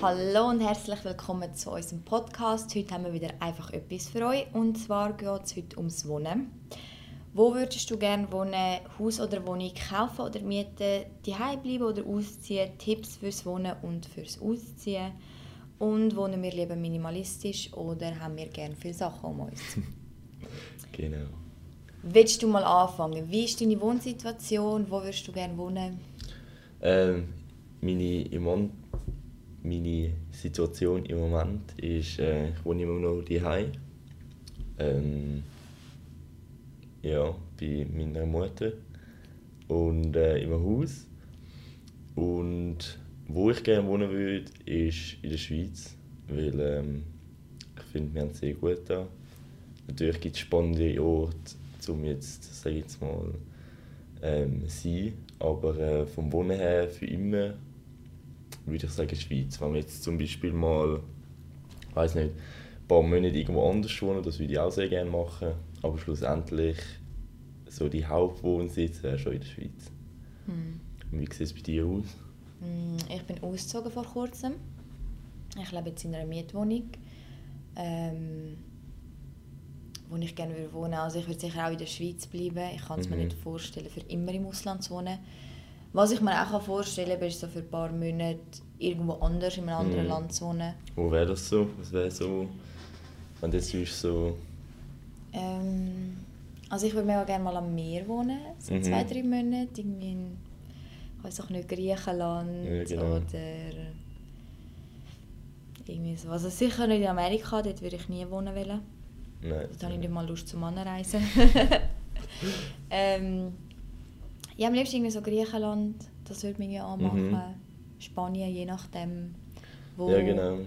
Hallo und herzlich willkommen zu unserem Podcast. Heute haben wir wieder einfach etwas für euch und zwar geht es heute ums Wohnen. Wo würdest du gerne wohnen? Haus oder Wohnung kaufen oder mieten? Daheim bleiben oder ausziehen? Tipps fürs Wohnen und fürs Ausziehen. Und wohnen wir lieber minimalistisch oder haben wir gerne viele Sachen um uns? Genau. Willst du mal anfangen? Wie ist deine Wohnsituation? Wo würdest du gerne wohnen? Ähm, meine, im meine Situation im Moment ist, äh, ich wohne immer noch daheim. Ähm, ja, bei meiner Mutter und äh, im Haus. Und wo ich gerne wohnen würde, ist in der Schweiz, weil ähm, ich finde, wir haben es sehr gut da. Natürlich gibt es spannende Orte, um jetzt, sage ich jetzt mal, ähm, sein. Aber äh, vom Wohnen her für immer würde ich sagen Schweiz. Wenn wir jetzt zum Beispiel mal, weiß nicht, ein paar Monate irgendwo anders wohnen, das würde ich auch sehr gerne machen. Aber schlussendlich so die Hauptwohnsitz wäre schon in der Schweiz. Hm. Wie sieht es bei dir aus? Mm, Ich bin ausgezogen vor kurzem. Ich lebe jetzt in einer Mietwohnung, ähm, wo ich gerne würde wohnen. Also ich würde sicher auch in der Schweiz bleiben. Ich kann es mir Mhm. nicht vorstellen, für immer im Ausland zu wohnen. Was ich mir auch vorstellen kann, ist so für ein paar Monate irgendwo anders in einem anderen Mhm. Land zu wohnen. Wo wäre das so? Was wäre so, wenn das ist so... Ähm, also ich würde mega gerne mal am Meer wohnen, so Mhm. zwei, drei Monate. Irgendwie in, ich weiß auch nicht, Griechenland Ja, genau. oder irgendwie so. Also sicher nicht in Amerika, dort würde ich nie wohnen wollen. Nein. Dort habe ich nicht mal Lust zum Anreisen. ähm, ja, am liebsten irgendwie so Griechenland, das würde mich ja anmachen. Mhm. Spanien, je nachdem. Wo Ja, genau.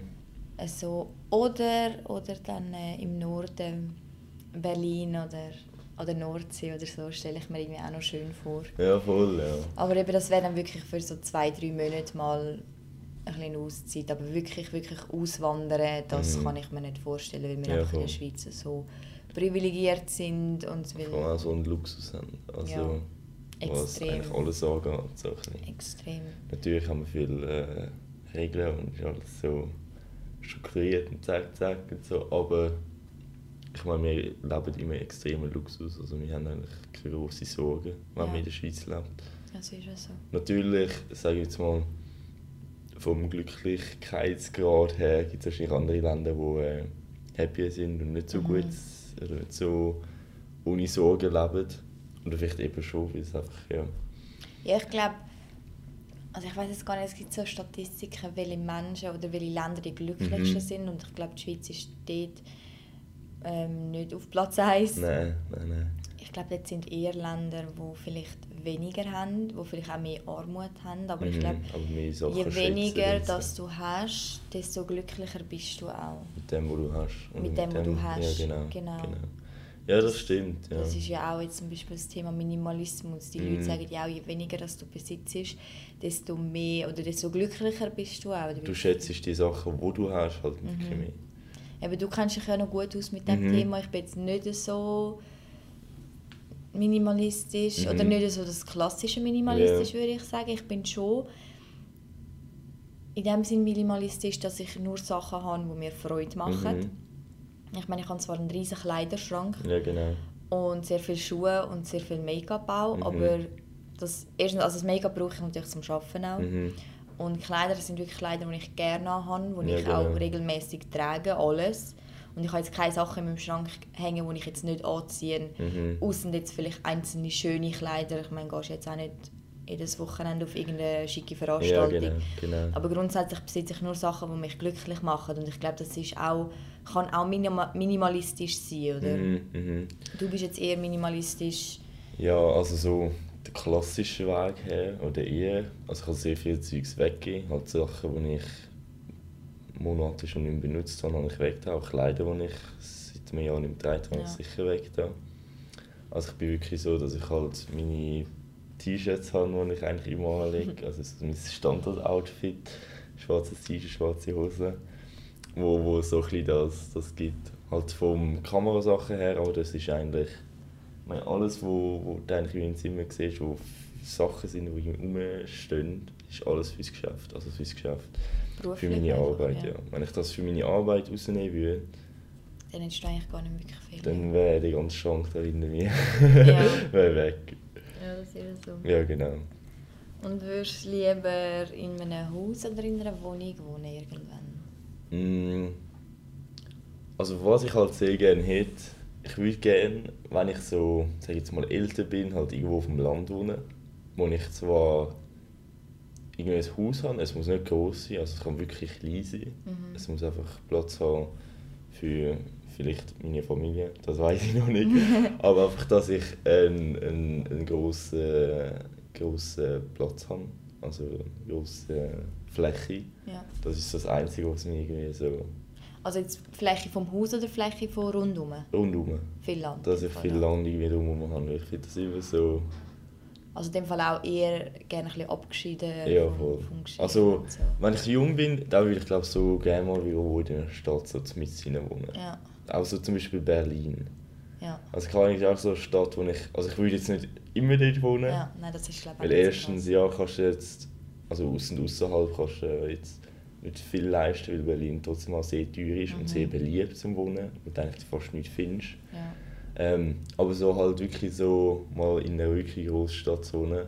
äh, so, oder, oder dann äh, im Norden Berlin oder, oder Nordsee oder so, stelle ich mir irgendwie auch noch schön vor. Ja, voll, ja. Aber eben, das wäre dann wirklich für so zwei, drei Monate mal ein bisschen Auszeit. Aber wirklich, wirklich auswandern, das Mhm. kann ich mir nicht vorstellen, weil wir Ja, einfach in der. Schweiz so privilegiert sind. Und Vor weil allem so einen Luxus haben. Also, Ja, was extrem. eigentlich alles angeht. So extrem. Natürlich haben wir viele äh, Regeln und ist alles so strukturiert und zack, zack und so. Aber ich meine, wir leben immer extremen Luxus. Also wir haben eigentlich keine grossen Sorgen, wenn Ja. man in der Schweiz lebt. Das ist ja so. Natürlich, sage ich jetzt mal, vom Glücklichkeitsgrad her gibt es wahrscheinlich andere Länder, die äh, happier sind und nicht so Mhm. gut oder nicht so ohne Sorgen leben. Oder vielleicht eben schon, weil es einfach, ja. Ja, ich glaube, also ich weiß jetzt gar nicht, es gibt so Statistiken, welche Menschen oder welche Länder die glücklichsten Mhm. sind und ich glaube, die Schweiz ist dort ähm, nicht auf Platz 1. Nein, nein, nein. Ich glaube, dort sind eher Länder, die vielleicht weniger haben, die vielleicht auch mehr Armut haben, aber ich Mhm, glaube, aber mehr Sachen je weniger das du hast, desto glücklicher bist du auch. Mit dem, was du hast. Und Mit dem, was du hast, Ja, genau, genau. Ja, das stimmt. Ja. Das ist ja auch jetzt zum Beispiel das Thema Minimalismus. Die Mhm. Leute sagen ja auch, je weniger das du besitzt, desto mehr oder desto glücklicher bist du auch. Du schätzt die Sachen, die du hast, halt wirklich Mhm. mehr. Eben, du kennst dich ja noch gut aus mit dem Mhm. Thema. Ich bin jetzt nicht so minimalistisch Mhm. oder nicht so das klassische minimalistisch, würde ich sagen. Ich bin schon in dem Sinn minimalistisch, dass ich nur Sachen habe, die mir Freude machen. Mhm. Ich meine, ich habe zwar einen riesigen Kleiderschrank Ja, genau. und sehr viele Schuhe und sehr viel Make-up auch, Mhm. aber das, erstens, also das Make-up brauche ich natürlich zum Arbeiten auch. Mhm. Und Kleider das sind wirklich Kleider, die ich gerne habe, die Ja, ich genau. auch regelmäßig trage, alles. Und ich habe jetzt keine Sachen in meinem Schrank hängen, die ich jetzt nicht anziehe. Mhm. Außer jetzt vielleicht einzelne schöne Kleider. Ich meine, gehst jetzt auch nicht jedes Wochenende auf irgendeine schicke Ja, Veranstaltung. genau. genau. Aber grundsätzlich besitze ich nur Sachen, die mich glücklich machen. Und ich glaube, das ist auch, kann auch minima minimalistisch sein, oder? Mhm. Mhm. Du bist jetzt eher minimalistisch. Ja, also so der klassische Weg her oder eher. Also ich habe sehr viel Zeugs weggegeben. Halt Sachen, die ich Monate schon nicht benutzt habe, habe ich weggetan. Auch Kleider, die ich seit einem Jahr nicht mehr getragen habe, Ja. sicher weggetan. Also ich bin wirklich so, dass ich halt meine T-Shirts habe, die ich eigentlich immer anlege. Also so mein Standard-Outfit. Schwarzes T-Shirt, schwarze Hose. Wo, wo so ein das, das gibt. Halt vom Kamerasachen her, aber das ist eigentlich Ich meine, alles, wo, wo du eigentlich im Zimmer siehst, wo Sachen sind, die rumstehen, ist alles fürs Geschäft. Also fürs Geschäft. Beruflich Für meine Arbeit, ja. Wenn ich das für meine Arbeit rausnehmen würde, Dann entsteht eigentlich gar nicht wirklich viel. dann wäre der ganze Schrank da hinter mir Ja. wäre weg. ja, das ist so. Ja, genau. Und würdest du lieber in einem Haus oder in einer Wohnung wohnen irgendwann? Mm, Also was ich halt sehr gerne hätte, ich würde gerne, wenn ich so, sag jetzt mal, älter bin, halt irgendwo auf dem Land wohnen, wo ich zwar irgendwie ein Haus habe, es muss nicht groß sein, also es kann wirklich klein sein. Mhm. Es muss einfach Platz haben für vielleicht meine Familie, das weiß ich noch nicht. Aber einfach, dass ich einen, einen, einen grossen, grossen Platz habe, also eine grosse Fläche. Ja. Das ist das Einzige, was mir irgendwie so Also jetzt Fläche vom Haus oder Fläche von rundum? rundum, Viel Land. dass ich viel. Land irgendwie drumherum habe. Ich finde das immer so... Also in dem Fall auch eher gerne ein bisschen abgeschieden Ja, voll. vom Also, so. wenn ich jung bin, dann würde ich glaube so gerne mal irgendwo in einer Stadt so mitten wohnen. Ja, Auch so zum Beispiel Berlin. ja. Also klar ist auch so eine Stadt, wo ich... Also ich würde jetzt nicht immer dort wohnen. ja. Nein, das ist glaube ich Weil so erstens, ja, kannst du jetzt... Also aus und außerhalb kannst du jetzt nicht viel leisten, weil Berlin trotzdem auch sehr teuer ist Mhm. und sehr beliebt zum Wohnen. Und du eigentlich fast nichts findest. Ja. Ähm, aber so halt wirklich so mal in einer wirklich wohnen,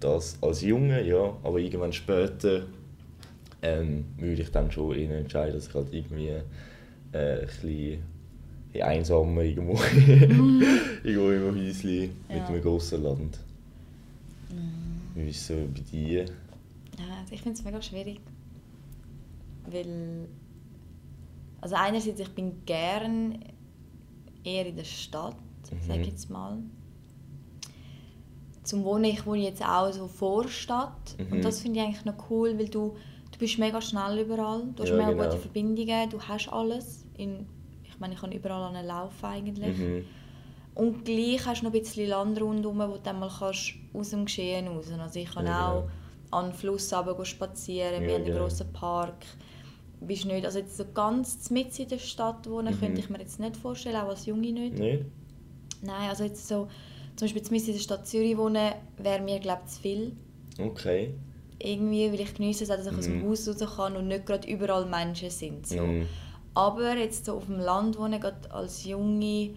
das als Junge, ja, aber irgendwann später ähm, würde ich dann schon eher entscheiden, dass ich halt irgendwie äh, ein bisschen in einsamer irgendwo, irgendwo in einem Häuschen mit Ja. einem grossen Land. Mhm. Wie ist es so bei dir? Ja, also ich finde es mega schwierig. Weil. Also, einerseits, ich bin gern eher in der Stadt, Mhm. sage ich jetzt mal. Zum Wohnen, ich wohne jetzt auch so Vorstadt. Mhm. Und das finde ich eigentlich noch cool, weil du, du bist mega schnell überall. Du hast Ja, mega genau. gute Verbindungen, du hast alles. In, ich meine, ich kann überall laufen eigentlich. Mhm. Und gleich hast du noch ein bisschen Land rundherum, wo du dann mal kannst aus dem Geschehen raus Also ich kann Ja, auch genau. an den Fluss runter spazieren, wir Ja, haben einen genau. grossen Park. Bist nicht, also jetzt so ganz mitten in der Stadt wohnen, Mhm. könnte ich mir jetzt nicht vorstellen, auch als Junge nicht. Nicht? Nein, also jetzt so, zum Beispiel mitten in der Stadt Zürich wohnen, wäre mir glaube ich zu viel. Okay. Irgendwie, weil ich geniesse es auch, dass ich aus dem Mhm. Haus raus kann und nicht gerade überall Menschen sind. So. Mhm. Aber jetzt so auf dem Land wohnen, gerade als Junge,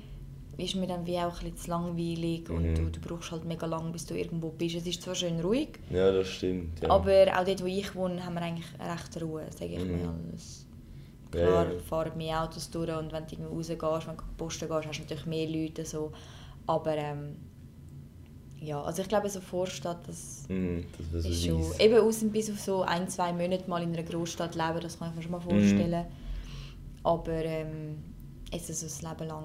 ist mir dann wie auch ein bisschen zu langweilig und Mhm. du, du brauchst halt mega lang, bis du irgendwo bist. Es ist zwar schön ruhig, Ja, das stimmt. Ja. aber auch dort, wo ich wohne, haben wir eigentlich recht Ruhe, sage ich Mhm. mal. Es- Ja, Klar ja. fahren mehr Autos durch und wenn du irgendwo rausgehst, wenn du posten gehst, hast du natürlich mehr Leute. So. Aber ähm, ja, also ich glaube, so Vorstadt, das Mhm, das ist schon... Eben aus bis auf so ein, zwei Monate mal in einer Großstadt leben, das kann ich mir schon mal Mhm. vorstellen. Aber ähm, es ist so das Leben lang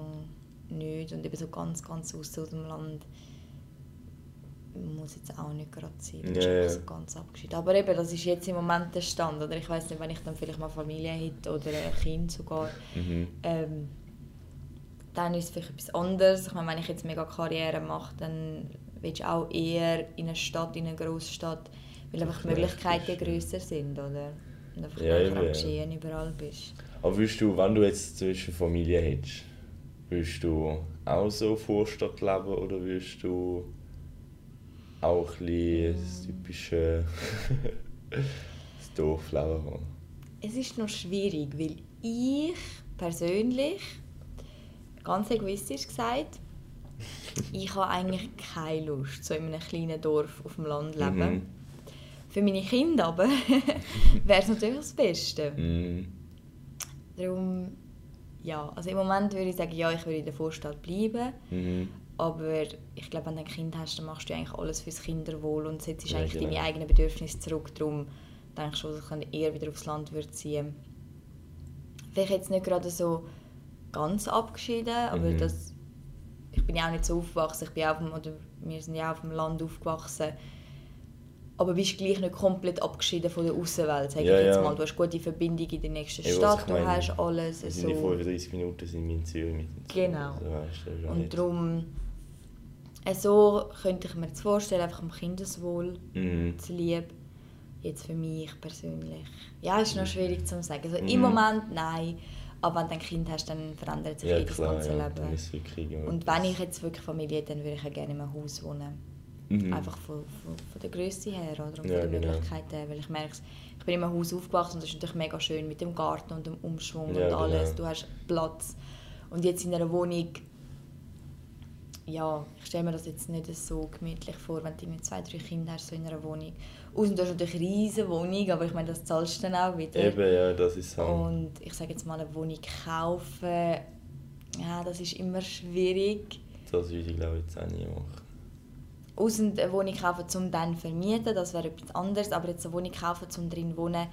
nicht und eben so ganz, ganz aus dem Land muss jetzt auch nicht gerade sein. Das ist einfach ja. so ganz abgeschieden. Aber eben, das ist jetzt im Moment der Stand. Oder ich weiß nicht, wenn ich dann vielleicht mal Familie hätte oder ein Kind sogar, Mhm. ähm, dann ist es vielleicht etwas anderes. Ich meine, wenn ich jetzt mega Karriere mache, dann willst du auch eher in eine Stadt, in eine Großstadt, weil einfach die Möglichkeiten ist, grösser sind, oder? Und einfach Ja, näher am. Geschehen überall bist. Aber würdest du, wenn du jetzt zwischen Familie hättest, würdest du auch so Vorstadt leben oder würdest du auch ein bisschen das typische das Dorfleben haben? Es ist noch schwierig, weil ich persönlich, ganz egoistisch gesagt, ich habe eigentlich keine Lust, so in einem kleinen Dorf auf dem Land zu leben. Mhm. Für meine Kinder aber wäre es natürlich das Beste. Mhm. Darum, ja, also im Moment würde ich sagen, ja, ich würde in der Vorstadt bleiben. Mhm. Aber ich glaube, wenn du ein Kind hast, dann machst du eigentlich alles fürs Kinderwohl und setzt Ja, eigentlich genau. deine eigenen Bedürfnisse zurück. Darum denke ich schon, dass ich eher wieder aufs Land würde ziehen Vielleicht jetzt nicht gerade so ganz abgeschieden, aber Mhm. das, ich bin ja auch nicht so aufgewachsen. Ich bin auch auf dem, oder wir sind ja auch auf dem Land aufgewachsen. Aber bist gleich nicht komplett abgeschieden von der Außenwelt, sage Ja, ich jetzt ja. mal. Du hast gute Verbindung in der nächsten Ja, Stadt, ich du meine, hast alles. So. sind in 35 Minuten sind wir in Zürich mit. Genau. Also, weißt du, das Und nicht- darum, äh, so könnte ich mir jetzt vorstellen, einfach im Kindeswohl Mhm. zu lieb. Jetzt für mich persönlich. Ja, ist noch schwierig zu sagen. Also, Im Mhm. Moment nein. Aber wenn du ein Kind hast, dann verändert sich Ja, eh das klar, ganze ja, Leben. Und wenn ich jetzt wirklich Familie hätte, dann würde ich ja gerne in einem Haus wohnen. Mhm. Einfach von, von, von der Größe her oder? und von Ja, den genau. Möglichkeiten her. Weil ich merke, ich bin in einem Haus aufgewachsen und das ist natürlich mega schön mit dem Garten und dem Umschwung Ja, und alles. genau. Du hast Platz. Und jetzt in einer Wohnung, ja, ich stelle mir das jetzt nicht so gemütlich vor, wenn du irgendwie zwei, drei Kinder hast so in einer Wohnung. Außerdem du hast natürlich eine riesige Wohnung, aber ich meine, das zahlst du dann auch wieder. Eben, ja, das ist halt. Und ich sage jetzt mal, eine Wohnung kaufen, ja, das ist immer schwierig. Das würde ich glaube ich jetzt auch nie machen. Außer eine Wohnung kaufen, um dann zu vermieten, das wäre etwas anderes. Aber jetzt eine Wohnung kaufen, um drin zu wohnen,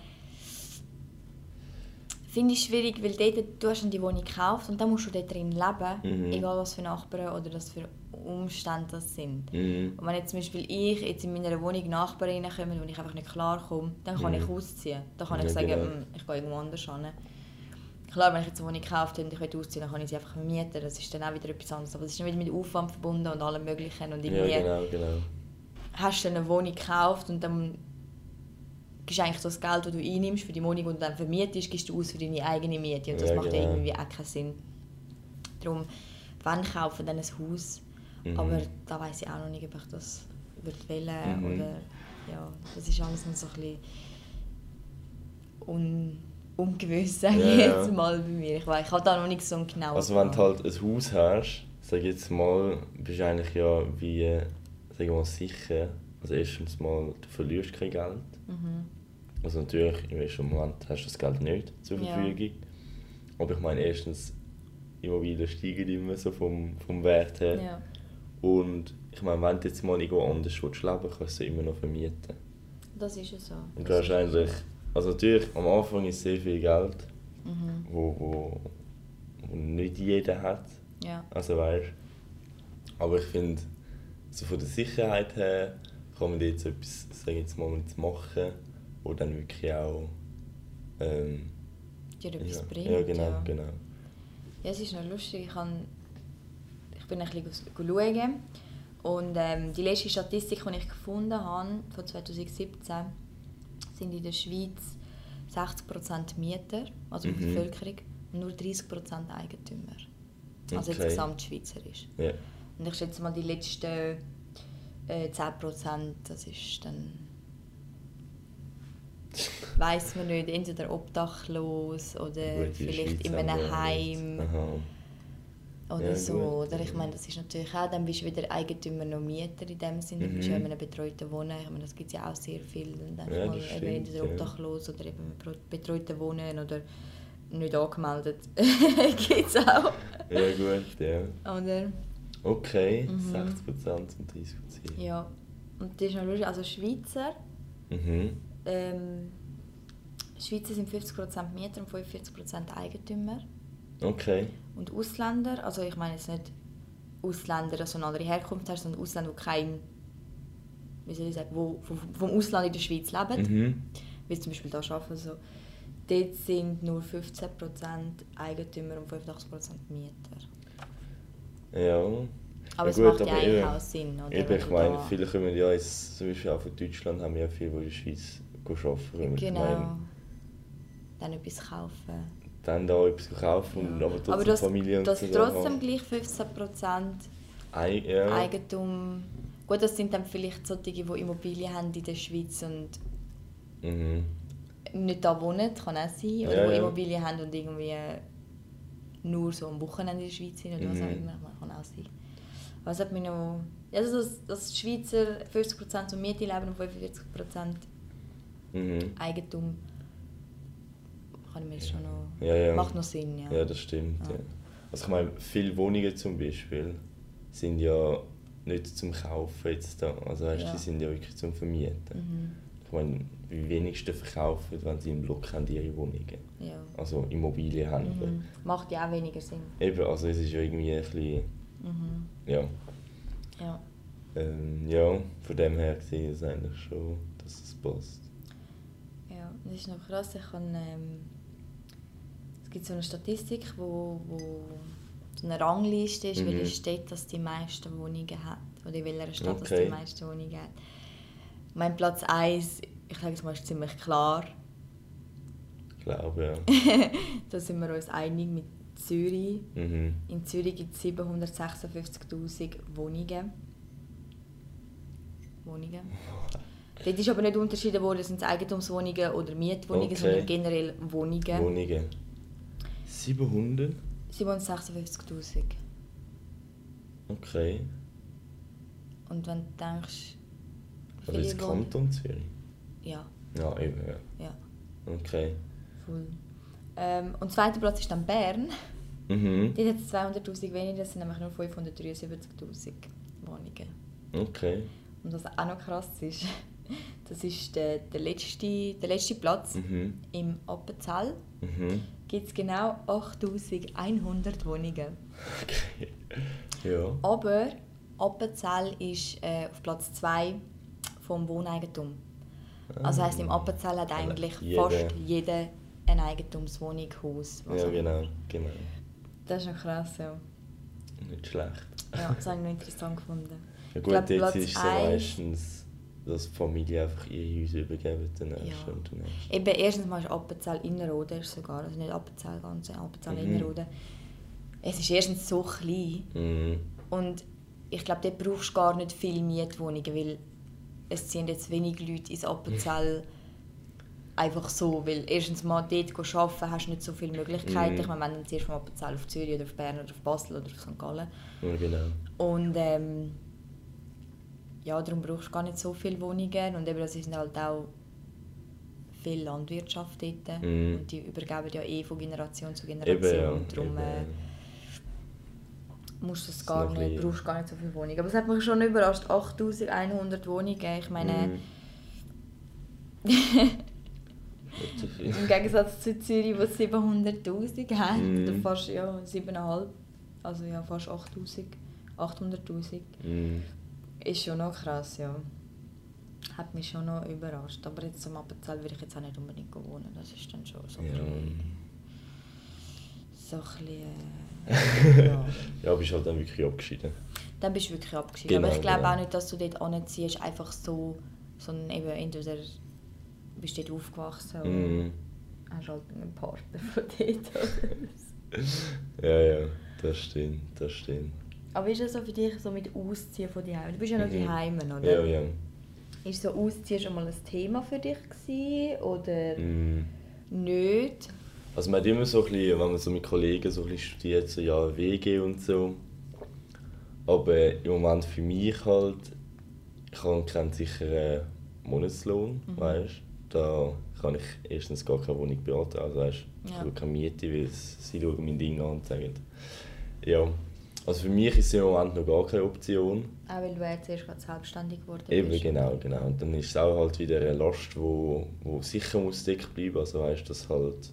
finde ich schwierig, weil dort, du hast die Wohnung gekauft und dann musst du dort drin leben, Mhm. egal was für Nachbarn oder was für Umstände das sind. Mhm. Und wenn jetzt zum Beispiel ich jetzt in meiner Wohnung Nachbarn reinkomme, wo ich einfach nicht klarkomme, dann kann Mhm. ich ausziehen. Dann kann ich Ja, sagen, genau. «Mm, ich gehe irgendwo anders hin. Klar, wenn ich jetzt eine Wohnung gekauft habe und ich ausziehen, dann kann ich sie einfach vermieten. Das ist dann auch wieder etwas anderes. Aber es ist dann wieder mit Aufwand verbunden und allem Möglichen. Und Ja, irgendwie genau, genau. hast du eine Wohnung gekauft und dann gibst eigentlich so das Geld, das du einnimmst für die Wohnung und dann vermietest, gibst du aus für deine eigene Miete. Und das Ja, macht ja genau. irgendwie auch keinen Sinn. Darum, wenn kaufen, dann ein Haus. Mhm. Aber da weiß ich auch noch nicht, ob ich das würde wählen Mhm. oder ja, das ist alles noch so ein bisschen un ungewiss, sage ich Ja, ja. jetzt mal bei mir. Ich, weiß, ich habe da noch nicht so einen genauen Also wenn du Plan. halt ein Haus hast, sag ich jetzt mal, bist du eigentlich ja wie, äh, sag ich mal, sicher. Also erstens mal, du verlierst kein Geld. Mhm. Also natürlich, im ersten Moment hast du das Geld nicht zur Ja. Verfügung. Aber ich meine, erstens, Immobilien steigen immer so vom, vom Wert her. Ja, Und ich meine, wenn du jetzt mal irgendwo anders willst leben willst, kannst du sie immer noch vermieten. das ist ja so. Und Das ist wahrscheinlich, also natürlich, am Anfang ist sehr viel Geld. Mhm. wo, wo, wo nicht jeder hat. Ja. Also weißt Aber ich finde, so von der Sicherheit her kann man jetzt etwas, sag ich jetzt mal, machen, wo dann wirklich auch ähm, dir etwas ja, bringt. ja, genau, ja. genau. Ja, es ist noch lustig. Ich, kann, ich bin ein bisschen schauen. Und ähm, die letzte Statistik, die ich gefunden habe, von 2017, sind in der Schweiz 60% Mieter, also Mhm. die Bevölkerung, und nur 30% Eigentümer. Also Okay. jetzt gesamtschweizerisch. Ja. Und ich schätze mal, die letzten äh, 10%, das ist dann. weiß man nicht, entweder obdachlos oder vielleicht Schweiz in einem Heim. Oder Ja, so. Oder ich meine, das ist natürlich auch, dann bist du weder Eigentümer noch Mieter in dem Sinne, du bist Mhm. ja in einem betreuten Wohnen. Ich meine, das gibt es ja auch sehr viel. Einfach Ja, mal das eben stimmt, entweder obdachlos oder eben betreuten Wohnen oder nicht angemeldet. gibt es auch. Ja gut, ja. Oder? Okay, Mhm. 60% und 30%. Ja. Und das ist noch lustig, also Schweizer, Mhm. ähm, Schweizer sind 50% Mieter und 45% Eigentümer. Okay. Und Ausländer, also ich meine jetzt nicht Ausländer, also eine andere Herkunft hast, sondern Ausländer, die kein, wie soll ich sagen, wo, wo- vom Ausland in der Schweiz leben, Mhm. wie zum Beispiel hier arbeiten, so, dort sind nur 15% Eigentümer und 85% Mieter. Ja. Aber Ja es gut, macht ja eigentlich auch Sinn, oder? Eben, ich meine, viele kommen ja jetzt, zum Beispiel auch von Deutschland, haben ja viele, die in der Schweiz arbeiten. Genau. meine, Dann etwas kaufen. Dann da etwas kaufen und Ja. aber trotzdem Aber das, Familie und das so trotzdem haben. gleich 15% Ei, ja. Eigentum. Gut, das sind dann vielleicht solche, die Immobilien haben in der Schweiz und Mhm. nicht da wohnen, kann auch sein. Oder Ja, wo ja. Immobilien haben und irgendwie nur so am Wochenende in der Schweiz sind oder was auch Mhm. immer, kann auch sein. Aber es hat mich noch... Ja, Also, dass, dass die Schweizer 50% zur Miete leben und 45% Mhm. Eigentum, kann ich mir schon noch... Ja, ja. Macht noch Sinn, ja. Ja, das stimmt. Ja. Also ich meine, viele Wohnungen zum Beispiel sind ja nicht zum Kaufen jetzt da. Also weißt, die sind ja wirklich zum Vermieten. Mhm. Ich meine, die wenigsten verkaufen, wenn sie im Block haben, ihre Wohnungen. ja. Also Immobilien haben. Mhm. Macht ja auch weniger Sinn. Eben, also es ist ja irgendwie ein bisschen, Mhm. ja. Ja. Ähm, ja, von dem her gesehen ist es eigentlich schon, dass es passt. Ja, das ist noch krass. Ich kann, ähm, gibt so eine Statistik, wo, wo so eine Rangliste ist, Mhm. welche Stadt das die meisten Wohnungen hat. Oder in welcher Stadt das Okay. die meisten Wohnungen hat. Mein Platz 1, ich sage es mal, ist ziemlich klar. glaube, ja. da sind wir uns einig mit Zürich. Mhm. In Zürich gibt es 756'000 Wohnungen. Wohnungen. Dort ist aber nicht unterschieden worden, sind es Eigentumswohnungen oder Mietwohnungen, Okay. sondern generell Wohnungen. Wohnungen. 700? 756'000. Okay. Und wenn du denkst... Aber ist Kanton Zürich? Ja, Ja, eben, ja. ja, Okay. voll. Ähm, und zweiter Platz ist dann Bern. Mhm. Dort hat es 200'000 weniger, das sind nämlich nur 573'000 Wohnungen. Okay. Und was auch noch krass ist, das ist der, der, letzte, der letzte Platz. Mhm. Im Appenzell Mhm. Gibt es genau 8100 Wohnungen. Okay. Ja. Aber Appenzell ist äh, auf Platz 2 vom Wohneigentum. Also heisst, im Appenzell hat eigentlich Ah. Jeder. fast jeder eine Eigentumswohnung, Haus. Ja, genau, genau. Das ist noch krass, ja. Nicht schlecht. Ja, das habe ich noch interessant gefunden. Ja Ich gut, glaub, jetzt Platz ist es meistens, dass die Familie einfach ihre Häuser übergeben, der nächste Ja. und der nächste. Eben, erstens mal ist Appenzell Innerrhoden ist sogar, also nicht Appenzell ganz, sondern Appenzell Mhm. Innerrhoden. Es ist erstens so klein Mhm. und ich glaube, dort brauchst du gar nicht viele Mietwohnungen, weil es ziehen jetzt wenig Leute ins Appenzell einfach so, weil erstens mal dort arbeiten hast du nicht so viele Möglichkeiten. Mhm. Ich meine, wenn du zuerst vom Appenzell auf Zürich oder auf Bern oder auf Basel oder auf St. Gallen Ja, genau. und ähm, ja, darum brauchst du gar nicht so viele Wohnungen und eben, das ist halt auch viel Landwirtschaft dort Mhm. und die übergeben ja eh von Generation zu Eben, Generation. ja. Darum eben. äh, musst du es ist gar nicht, brauchst gar nicht so viele Wohnungen. Aber es hat mich schon überrascht, 8100 Wohnungen. Ich meine, Mhm. Im Gegensatz zu Zürich, wo es 700'000 hat, Mhm. oder fast ja, 7'500, also ja, fast 8000, 800'000. Mhm. Ist schon noch krass, ja. Hat mich schon noch überrascht. Aber jetzt zum Appenzell würde ich jetzt auch nicht unbedingt wohnen. Das ist dann schon so, ein Ja. so ein bisschen, äh, ja. ja, bist halt dann wirklich abgeschieden. Dann bist du wirklich abgeschieden. Genau, Aber ich glaube genau. auch nicht, dass du dort anziehst, einfach so, sondern eben entweder bist du dort aufgewachsen oder Mhm. hast halt einen Partner von dort. Ja, ja, das stimmt, das stimmt. Aber wie ist das so für dich so mit Ausziehen von daheim? Du bist ja noch Mhm. daheim, oder? Ja, ja. Ist so Ausziehen schon mal ein Thema für dich gewesen, oder Mhm. nicht? Also man hat immer so ein bisschen, wenn man so mit Kollegen so ein bisschen studiert, so ja, WG und so. Aber im Moment für mich halt, ich habe keinen sicheren Monatslohn, Mhm. weißt Da kann ich erstens gar keine Wohnung beantragen, also weißt ich Ja. habe keine Miete, weil sie schauen mein Ding an und sagen, ja. Also für mich ist es im Moment noch gar keine Option. Auch weil du jetzt erst gerade selbstständig geworden Eben, bist. genau, genau. Und dann ist es auch halt wieder eine Last, wo, wo sicher muss dick bleiben. Also weißt, das halt,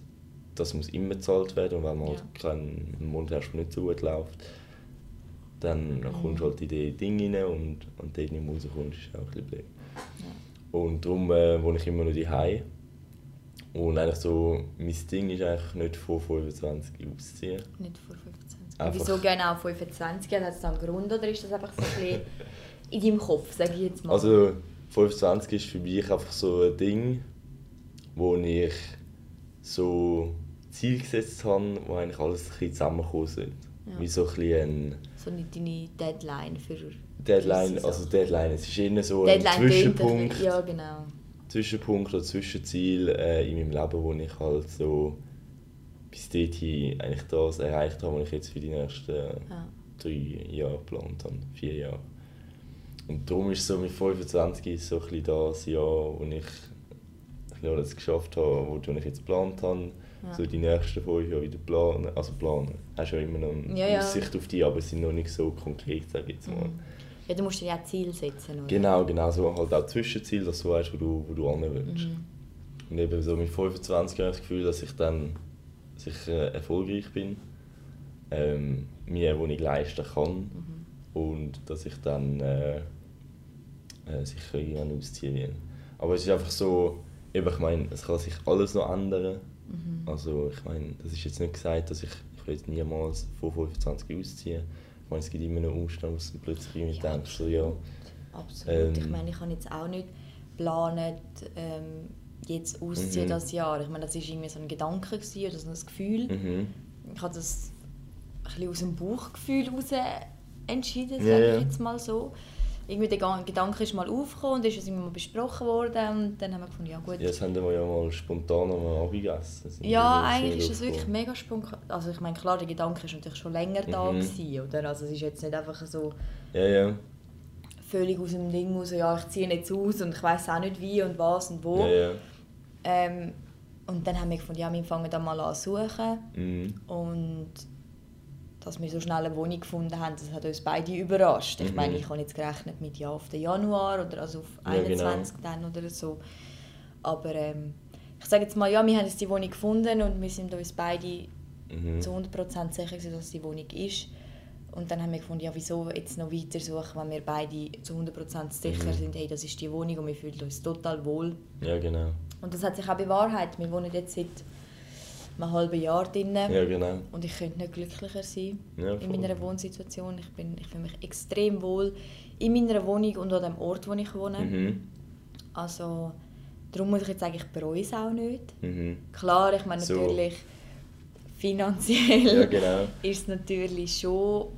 das muss immer gezahlt werden und wenn man halt keinen Monat hast, der nicht so gut läuft, dann Mhm. kommst du halt in die Dinge rein und, und dort nicht mehr rauskommst, ist auch ein bisschen blöd. Ja. Und darum äh, wohne ich immer noch daheim. Und eigentlich so, mein Ding ist eigentlich nicht vor 25 auszuziehen. Nicht vor 25. Einfach- wieso genau 25? Hat es da einen Grund oder ist das einfach so ein bisschen in deinem Kopf, sage ich jetzt mal? Also 25 ist für mich einfach so ein Ding, wo ich so Ziel gesetzt habe, wo eigentlich alles ein bisschen zusammenkommen sollte. Ja. Wie so ein bisschen so nicht deine Deadline für... Deadline, also. Deadline, es ist eher so Deadline ein Zwischenpunkt, Ja, genau. Zwischenpunkt oder Zwischenziel äh, in meinem Leben, wo ich halt so bis dorthin eigentlich das erreicht habe, was ich jetzt für die nächsten Ja. drei Jahre geplant habe, vier Jahre. Und darum ist so mit 25 ist so ein das Jahr, wo ich alles geschafft habe, wo ich jetzt geplant habe. Ja. So die nächsten fünf Jahre wieder planen. Also planen. Hast ja immer noch eine Ja. Aussicht auf die, aber sie sind noch nicht so konkret, sage ich jetzt mal. Mhm. Ja, du musst dir ja Ziel setzen, oder? Genau, genau. So halt auch Zwischenziel, dass du weißt, wo du, wo du hin willst. Mhm. Und eben so mit 25 habe ich das Gefühl, dass ich dann sicher erfolgreich bin, ähm, mir eine Wohnung leisten kann Mhm. und dass ich dann äh, äh, sicher irgendwann ausziehen will. Aber es ist einfach so, eben, ich meine, es kann sich alles noch ändern. Mhm. Also ich meine, das ist jetzt nicht gesagt, dass ich, ich will jetzt niemals vor 25 ausziehen. Ich meine, es gibt immer noch Umstände, wo du plötzlich Ja, denkst, so, ja, Absolut. Ähm, ich meine, ich habe jetzt auch nicht geplant, ähm, jetzt ausziehen Mhm. das Jahr. Ich meine, das war irgendwie so ein Gedanke gewesen, oder so ein Gefühl. Mhm. Ich habe das ein bisschen aus dem Bauchgefühl heraus entschieden, sage ja. ich jetzt mal so. Irgendwie der Gedanke ist mal aufgekommen und ist es immer mal besprochen worden und dann haben wir gefunden, ja gut. Ja, das haben wir ja mal spontan einmal abgegessen. Das Ja, eigentlich ist es wirklich mega spontan. Also ich meine, klar, der Gedanke ist natürlich schon länger da Mhm. gewesen, oder? Also es ist jetzt nicht einfach so Ja, ja. Völlig aus dem Ding raus, ja, ich ziehe jetzt aus und ich weiß auch nicht wie und was und wo. Ja, ja. Ähm, und dann haben wir gefunden, ja, wir fangen da mal an zu suchen. Mhm. Und dass wir so schnell eine Wohnung gefunden haben, das hat uns beide überrascht. Ich Mhm. meine, ich habe jetzt gerechnet mit ja auf den Januar oder also auf Ja, genau. 21 dann oder so. Aber ähm, ich sage jetzt mal, ja, wir haben jetzt die Wohnung gefunden und wir sind uns beide Mhm. zu 100% sicher, dass es die Wohnung ist. Und dann haben wir gefunden, ja, wieso jetzt noch weiter suchen, wenn wir beide zu 100% sicher Mhm. sind, hey, das ist die Wohnung und wir fühlen uns total wohl. Ja, genau. Und das hat sich auch bewahrheitet. Wir wohnen jetzt seit einem halben Jahr drinnen. Ja, genau. Und ich könnte nicht glücklicher sein Ja, in meiner Wohnsituation. Ich, bin, ich fühle mich extrem wohl in meiner Wohnung und an dem Ort, wo ich wohne. Mhm. Also, darum muss ich jetzt sagen, ich bereue es auch nicht. Mhm. Klar, ich meine So. natürlich, finanziell Ja, genau. ist es natürlich schon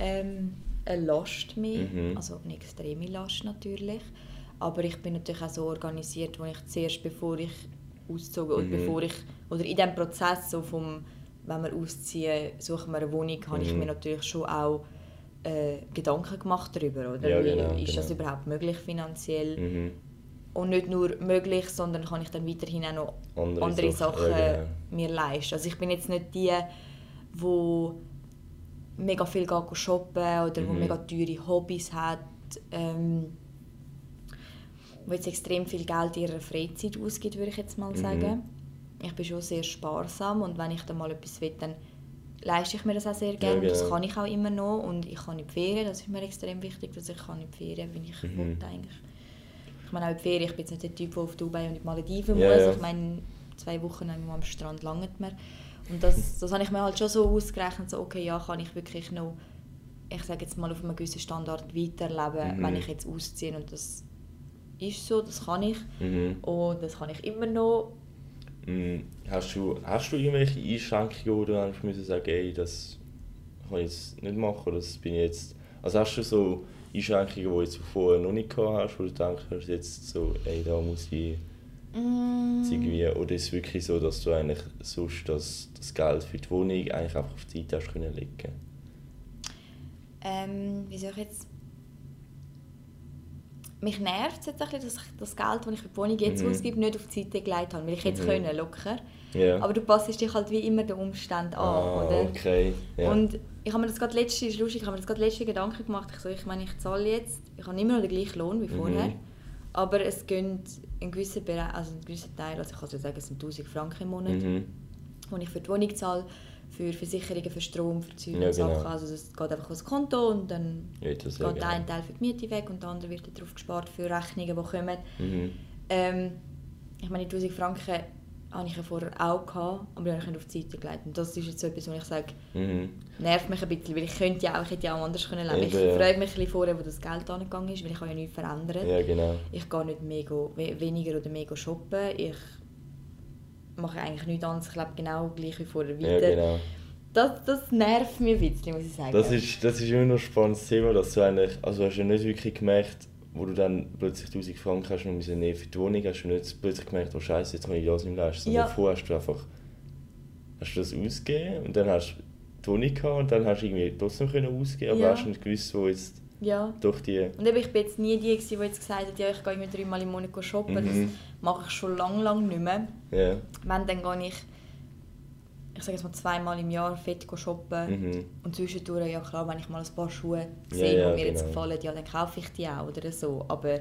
ähm, eine Last mehr. Mhm. Also eine extreme Last natürlich. Aber ich bin natürlich auch so organisiert, wo ich zuerst, bevor ich auszog oder Mhm. bevor ich oder in dem Prozess so vom wenn wir ausziehen, suchen wir eine Wohnung, habe ich Mhm. mir natürlich schon auch äh, Gedanken gemacht darüber, oder? Ja, genau, ist das genau. überhaupt möglich finanziell? Mhm. Und nicht nur möglich, sondern kann ich dann weiterhin auch noch Andere andere, Sachen, Sachen ja, genau. mir leisten. Also ich bin jetzt nicht die, wo mega viel geht shoppen oder wo Mhm. mega teure Hobbys hat, ähm, wo jetzt extrem viel Geld in ihrer Freizeit ausgibt, würde ich jetzt mal Mhm. sagen. Ich bin schon sehr sparsam und wenn ich dann mal etwas will, dann leiste ich mir das auch sehr gerne. genau. Das kann ich auch immer noch und ich kann in die Ferien, das ist mir extrem wichtig, dass ich kann in die Ferien, wenn ich Mhm. will eigentlich. Ich meine auch in die Ferien, ich bin jetzt nicht der Typ, der auf Dubai und in die Malediven Ja, muss. ja. Ich meine, zwei Wochen am Strand langt mir. Und das, das habe ich mir halt schon so ausgerechnet, so, okay, ja, kann ich wirklich noch, ich sage jetzt mal, auf einem gewissen Standard weiterleben, Mhm. wenn ich jetzt ausziehe. Und das ist so, das kann ich. Mhm. Und das kann ich immer noch. Mhm. Hast, du, hast du irgendwelche Einschränkungen, wo du einfach müssen sagen ey, das kann ich jetzt nicht machen, das bin ich jetzt... Also hast du so Einschränkungen, die du vorher noch nicht gehabt hast, wo du denkst, jetzt so, ey, da muss ich Mm, irgendwie... Oder ist es wirklich so, dass du eigentlich sonst das, das Geld für die Wohnung eigentlich einfach auf die Seite hast können legen ähm, wie soll ich jetzt... Mich nervt es jetzt ein bisschen, dass ich das Geld, das ich für die Wohnung jetzt Mhm. ausgebe, nicht auf die Seite gelegt habe. Weil ich hätte Mhm. können, locker. Ja. Aber du passt dich halt wie immer den Umständen an, ah, oder? okay. Ja. Und ich habe mir das gerade letzte, ist lustig, ich habe mir das gerade letzte Gedanken gemacht. Ich, so, ich meine, ich zahle jetzt, ich habe immer noch den gleichen Lohn wie Mhm. Aber es gehen ein gewisser, Bereich, also ein gewisser Teil, also ich kann sagen, es sind 1000 Franken im Monat, mhm. die ich für die Wohnung zahle, für Versicherungen, für Strom, für Zeug Ja, und Sachen. genau. Also das geht einfach aufs Konto und dann Ja, geht ja, der eine Teil für die Miete weg und der andere wird darauf gespart für Rechnungen, die kommen. Mhm. Ähm, ich meine, die 1000 Franken hatte ich ja vorher auch, gehabt, aber habe ich nicht auf die Seite gelegt. Und das ist jetzt so etwas, wo ich sage, Mhm. nervt mich ein bisschen, weil ich könnte ja auch, ich hätte ja auch anders können leben. Ich Eben, ja. freue mich ein bisschen vorher, wo das Geld angegangen ist, weil ich habe ja nichts verändert. Ja, genau. Ich gehe nicht mega, we- weniger oder mega shoppen. Ich mache eigentlich nichts anderes. Ich lebe genau gleich wie vorher Ja, weiter. genau. das, das nervt mich ein bisschen, muss ich sagen. Das ist, das ist immer noch ein spannendes Thema, dass du eigentlich, also hast du ja nicht wirklich gemerkt, wo du dann plötzlich 1000 Franken hast und müssen nehmen für die Wohnung, hast du nicht plötzlich gemerkt, oh Scheiße, jetzt kann ich das nicht mehr leisten. Sondern Ja. davor hast du einfach, hast du das ausgegeben und dann hast du die Wohnung gehabt und dann hast du irgendwie trotzdem können ausgeben, aber Ja. hast nicht gewusst, wo jetzt ja. doch die... Und eben, ich bin jetzt nie die, gewesen, die jetzt gesagt hat, ja, ich gehe irgendwie dreimal im Monat shoppen. Mhm. Das mache ich schon lange, lange nicht mehr. Ja. Wenn, dann gehe ich, ich sage jetzt mal zweimal im Jahr fett shoppen. Mhm. Und zwischendurch, ja klar, wenn ich mal ein paar Schuhe Ja, sehe, ja, die mir jetzt genau. gefallen, ja, dann kaufe ich die auch oder so. Aber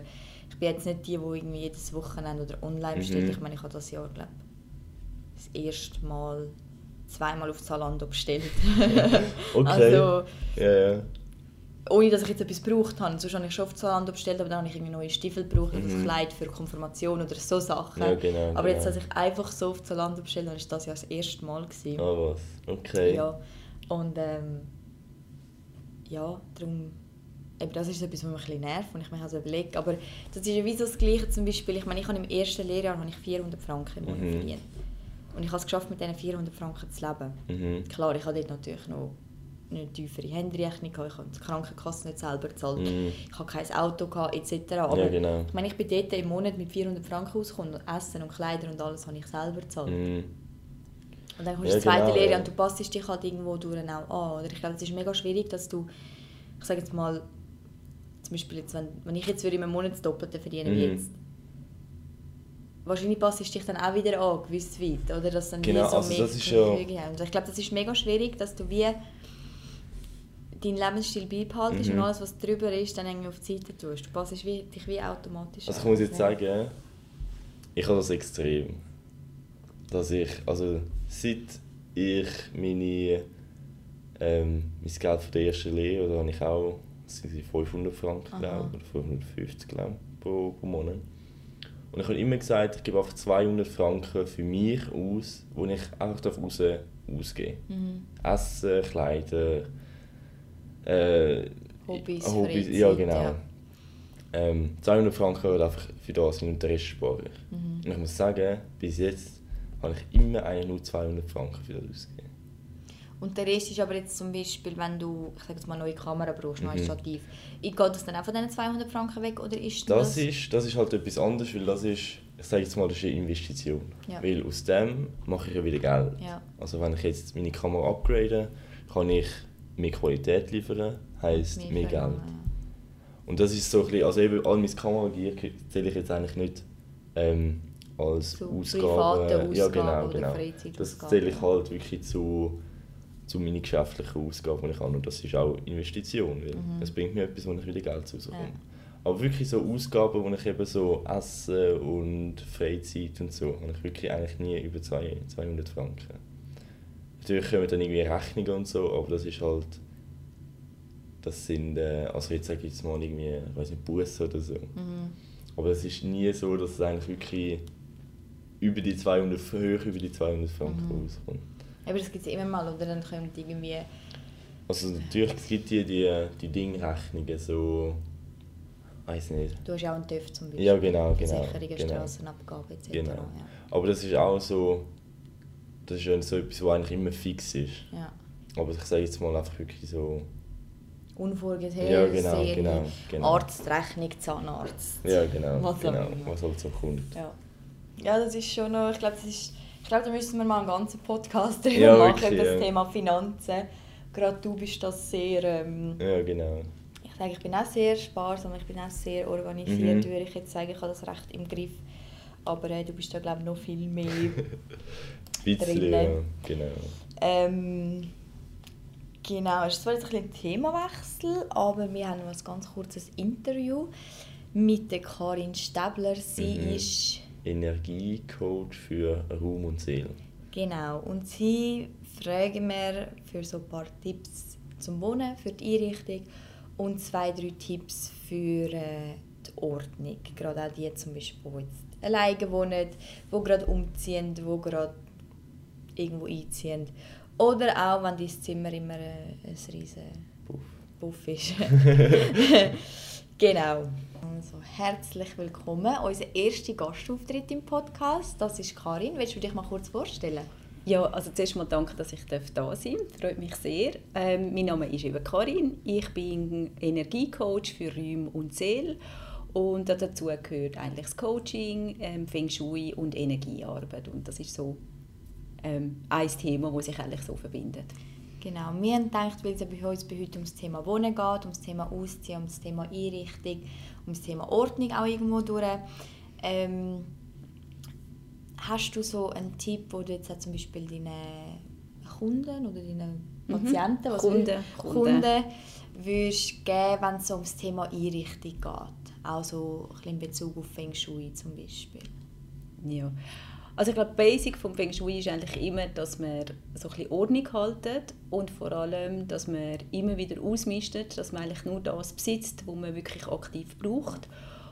ich bin jetzt nicht die, die irgendwie jedes Wochenende oder online bestellt. Mhm. Ich meine, ich habe das Jahr, glaube das erste Mal zweimal auf Zalando bestellt. Okay. Also, Ja, ja. Ohne dass ich jetzt etwas gebraucht habe. Sonst habe ich schon auf Zalando bestellt, aber dann habe ich irgendwie neue Stiefel gebraucht oder Mhm. ein Kleid für Konfirmation oder so Sachen. Ja, genau, aber jetzt, genau. dass ich einfach so auf Zalando bestellt habe, ist das ja das erste Mal. Ah, was? Okay. Ja, und ähm, ja, darum eben das ist etwas, was mich ein bisschen nervt und ich mir also überlege. Aber das ist ja wie so das Gleiche zum Beispiel, ich meine, ich habe im ersten Lehrjahr habe ich 400 Franken im Monat Mhm. verdient. Und ich habe es geschafft, mit diesen 400 Franken zu leben. Mhm. Klar, ich habe dort natürlich noch eine tiefere Handyrechnung, ich habe die Krankenkasse nicht selber gezahlt, Mhm. ich habe kein Auto, gehabt, etc. Aber Ja, genau. ich meine, ich bin dort im Monat mit 400 Franken rausgekommen und Essen und Kleider und alles habe ich selber gezahlt. Mhm. Und dann kommst du Ja, in die zweite genau, Lehre ja. und du passt dich halt irgendwo durch auch an. Oder ich glaube, es ist mega schwierig, dass du, ich sage jetzt mal, zum Beispiel jetzt, wenn, wenn ich jetzt würde in einem Monat das Doppelte verdienen wie Mhm. jetzt, wahrscheinlich passt dich dann auch wieder an, gewiss weit. Oder dass dann Genau, wie so also das ist ja- haben. Und ich glaube, das ist mega schwierig, dass du wie deinen Lebensstil beibehaltest Mhm. und alles, was drüber ist, dann irgendwie auf die Seite tust. Du passest wie, dich wie automatisch Also ich muss jetzt sagen, ich habe das extrem. Dass ich, also seit ich meine, ähm, mein Geld von der ersten Lehre, da habe ich auch das sind die 500 Franken, glaube oder 550 glaube pro, pro Monat. Und ich habe immer gesagt, ich gebe einfach 200 Franken für mich aus, wo ich einfach raus ausgeben Mhm. Essen, Kleider, äh, Hobbys, Hobbys Freizeit, ja genau. ja. Ähm, 200 Franken halt einfach für das sein und den Rest spare ich. Mhm. Und ich muss sagen, bis jetzt habe ich immer eigentlich nur 200 Franken für das ausgegeben. Und der Rest ist aber jetzt zum Beispiel, wenn du, ich sage jetzt mal, eine neue Kamera brauchst, neues Mhm. Stativ. Geht das dann auch von diesen 200 Franken weg oder ist Das ist, das ist halt etwas anderes, weil das ist, ich sage jetzt mal, das ist eine Investition. Ja. Weil aus dem mache ich ja wieder Geld. Ja. Also wenn ich jetzt meine Kamera upgrade, kann ich mehr Qualität liefern, heisst mehr, Geld. Verlangen, Und das ist so ein bisschen, also eben all meine Kameragier zähle ich jetzt eigentlich nicht ähm, als So Ausgaben. private ja, Ausgaben genau, genau. Das zähle ich halt wirklich zu, zu meinen geschäftlichen Ausgaben, die ich habe. Und das ist auch Investition, weil Mhm. es bringt mir etwas, wo ich wieder Geld rauskomme. Ja. Aber wirklich so Ausgaben, wo ich eben so Essen und Freizeit und so, habe ich wirklich eigentlich nie über zwei- 200 Franken. Natürlich kommen dann irgendwie Rechnungen und so, aber das ist halt das sind, äh, also jetzt sage ich jetzt mal irgendwie, ich weiß nicht, Bussen oder so. Mhm. Aber es ist nie so, dass es eigentlich wirklich über die 200, hoch über die 200 Franken Mhm. rauskommt. Aber das gibt es immer mal, oder dann kommt irgendwie... Also natürlich, es gibt die, die, die Dingrechnungen, so, weiß nicht. Du hast ja auch einen TÜV zum Beispiel. Ja, genau, genau, Versicherungen, genau. Strassenabgabe etc. Genau. Ja. Aber das ist auch so, das ist ja so etwas, was eigentlich immer fix ist. ja. Aber ich sage jetzt mal einfach wirklich so, Unvorgesehen, Ja, genau, genau, genau. Arztrechnung, Zahnarzt. ja genau, Was genau was halt so kommt. Ja. ja, das ist schon noch, ich glaube, das ist, ich glaube, da müssen wir mal einen ganzen Podcast drüber Ja, machen, wirklich, über das ja. Thema Finanzen. Gerade du bist das sehr, ähm, Ja, genau. ich sage, ich bin auch sehr sparsam, ich bin auch sehr organisiert, Mhm. würde ich jetzt sagen, ich habe das recht im Griff. Aber äh, du bist da, glaube ich, noch viel mehr. Ja, genau. ähm, genau, es ist zwar jetzt ein bisschen ein Themawechsel, aber wir haben noch ein ganz kurzes Interview mit der Karin Stäbler. Sie Mhm. ist Energiecoach für Raum und Seele. Genau, und sie fragen wir für so ein paar Tipps zum Wohnen, für die Einrichtung und zwei, drei Tipps für äh, die Ordnung. Gerade auch die zum Beispiel, die jetzt alleine wohnen, die gerade umziehen, die gerade irgendwo einziehen. Oder auch, wenn dein Zimmer immer äh, ein riesen Puff. Buff ist. genau. Also, herzlich willkommen. Unser erster Gastauftritt im Podcast, das ist Karin. Willst du dich mal kurz vorstellen? Ja, also zuerst mal danke, dass ich da sein darf. Freut mich sehr. Ähm, mein Name ist eben Karin. Ich bin Energiecoach für Räume und Seele. Und dazu gehört eigentlich das Coaching, ähm, Feng Shui und Energiearbeit. Und das ist so ähm, ein Thema, das sich eigentlich so verbindet. Genau, wir haben gedacht, weil es bei uns bei heute ums Thema Wohnen geht, ums Thema Ausziehen, ums Thema Einrichtung, ums Thema Ordnung auch irgendwo durch. Ähm, hast du so einen Tipp, wo du jetzt auch zum Beispiel deinen Kunden oder deinen Mhm. Patienten, was Kunden, Kunden. Kunden würdest geben, wenn es so ums Thema Einrichtung geht? Auch so ein bisschen in Bezug auf Feng Shui zum Beispiel. Ja. Also ich glaube, Basic vom Feng Shui ist eigentlich immer, dass man so ein bisschen Ordnung haltet und vor allem, dass man immer wieder ausmistet, dass man eigentlich nur das besitzt, was man wirklich aktiv braucht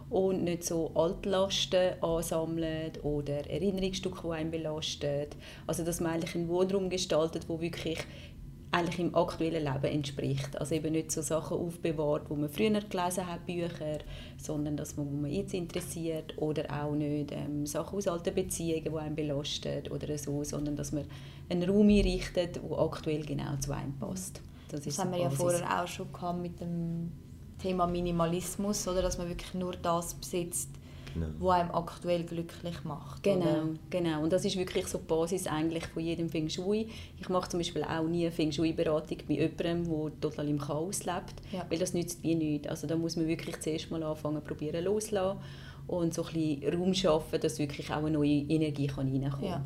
und nicht so Altlasten ansammelt oder Erinnerungsstücke, die einen belastet. Also dass man eigentlich einen Wohnraum gestaltet, wo wirklich eigentlich im aktuellen Leben entspricht. Also eben nicht so Sachen aufbewahrt, wo man früher gelesen hat, Bücher, sondern das, was man jetzt interessiert oder auch nicht ähm, Sachen aus alten Beziehungen, die einen belasten oder so, sondern dass man einen Raum einrichtet, der aktuell genau zu einem passt. Das, das haben wir ja vorher auch schon gehabt mit dem Thema Minimalismus, oder dass man wirklich nur das besitzt, genau. wo einem aktuell glücklich macht. Genau, oder? genau. Und das ist wirklich so die Basis eigentlich von jedem Feng Shui. Ich mache zum Beispiel auch nie eine Feng Shui-Beratung bei jemandem, der total im Chaos lebt, ja. weil das nützt wie nichts. Also da muss man wirklich zuerst mal anfangen, probieren loszulassen und so ein bisschen Raum schaffen, dass wirklich auch eine neue Energie reinkommen kann. Ja.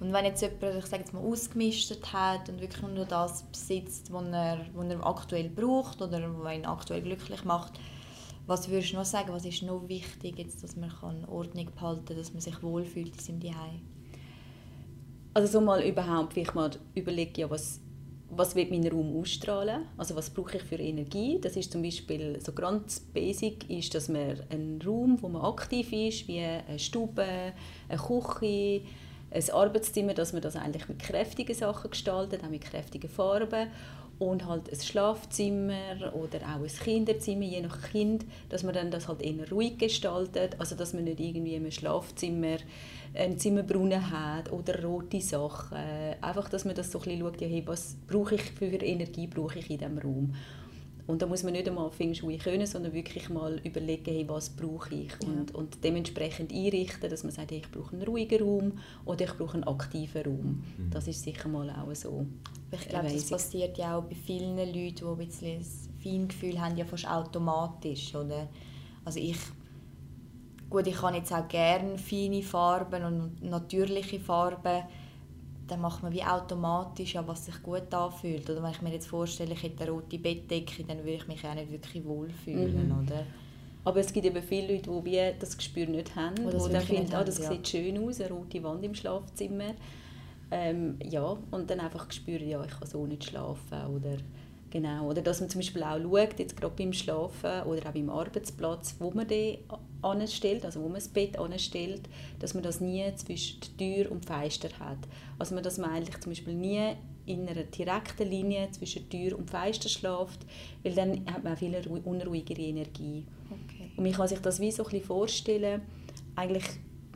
Und wenn jetzt jemand, ich sage jetzt mal, ausgemistet hat und wirklich nur das besitzt, was er, was er aktuell braucht oder was ihn aktuell glücklich macht, was würdest du noch sagen, was ist noch wichtig, jetzt, dass man kann Ordnung behalten kann, dass man sich wohlfühlt in seinem Zuhause? Also so mal überhaupt, vielleicht mal überlegen, ja, was, was wird mein Raum ausstrahlen? Also was brauche ich für Energie? Das ist zum Beispiel so ganz basic, ist, dass man einen Raum, wo man aktiv ist, wie eine Stube, eine Küche, ein Arbeitszimmer, dass man das eigentlich mit kräftigen Sachen gestaltet, auch mit kräftigen Farben und halt ein Schlafzimmer oder auch ein Kinderzimmer, je nach Kind, dass man dann das halt eher ruhig gestaltet, also dass man nicht irgendwie im Schlafzimmer einen Zimmerbrunnen hat oder rote Sachen, einfach, dass man das so ein bisschen schaut, ja, hey, was brauche ich für Energie brauche ich in diesem Raum und da muss man nicht einmal Feng können, sondern wirklich mal überlegen, hey, was brauche ich ja. und, und dementsprechend einrichten, dass man sagt, hey, ich brauche einen ruhigen Raum oder ich brauche einen aktiven Raum. Mhm. Das ist sicher mal auch so. Ich glaube, das passiert ja auch bei vielen Leuten, die ein bisschen ein Feingefühl haben, ja fast automatisch, oder? Also ich gut, ich kann jetzt auch gerne feine Farben und natürliche Farben dann macht man wie automatisch, ja, was sich gut anfühlt. Oder wenn ich mir jetzt vorstelle, ich hätte eine rote Bettdecke, dann würde ich mich auch nicht wirklich wohlfühlen, mhm. oder? Aber es gibt eben viele Leute, die das Gespür nicht haben, die dann finden, ah, das haben, sieht schön aus, eine rote Wand im Schlafzimmer. Ähm, ja, und dann einfach spüren, ja, ich kann so nicht schlafen oder Genau, oder dass man zum Beispiel auch schaut, jetzt gerade beim Schlafen oder auch beim Arbeitsplatz, wo man den anstellt, also wo man das Bett anstellt, dass man das nie zwischen Tür und Fenster hat. Also dass man eigentlich zum Beispiel nie in einer direkten Linie zwischen Tür und Fenster schläft, weil dann hat man viel unruhigere Energie. Okay. Und man kann sich das wie so ein bisschen vorstellen, eigentlich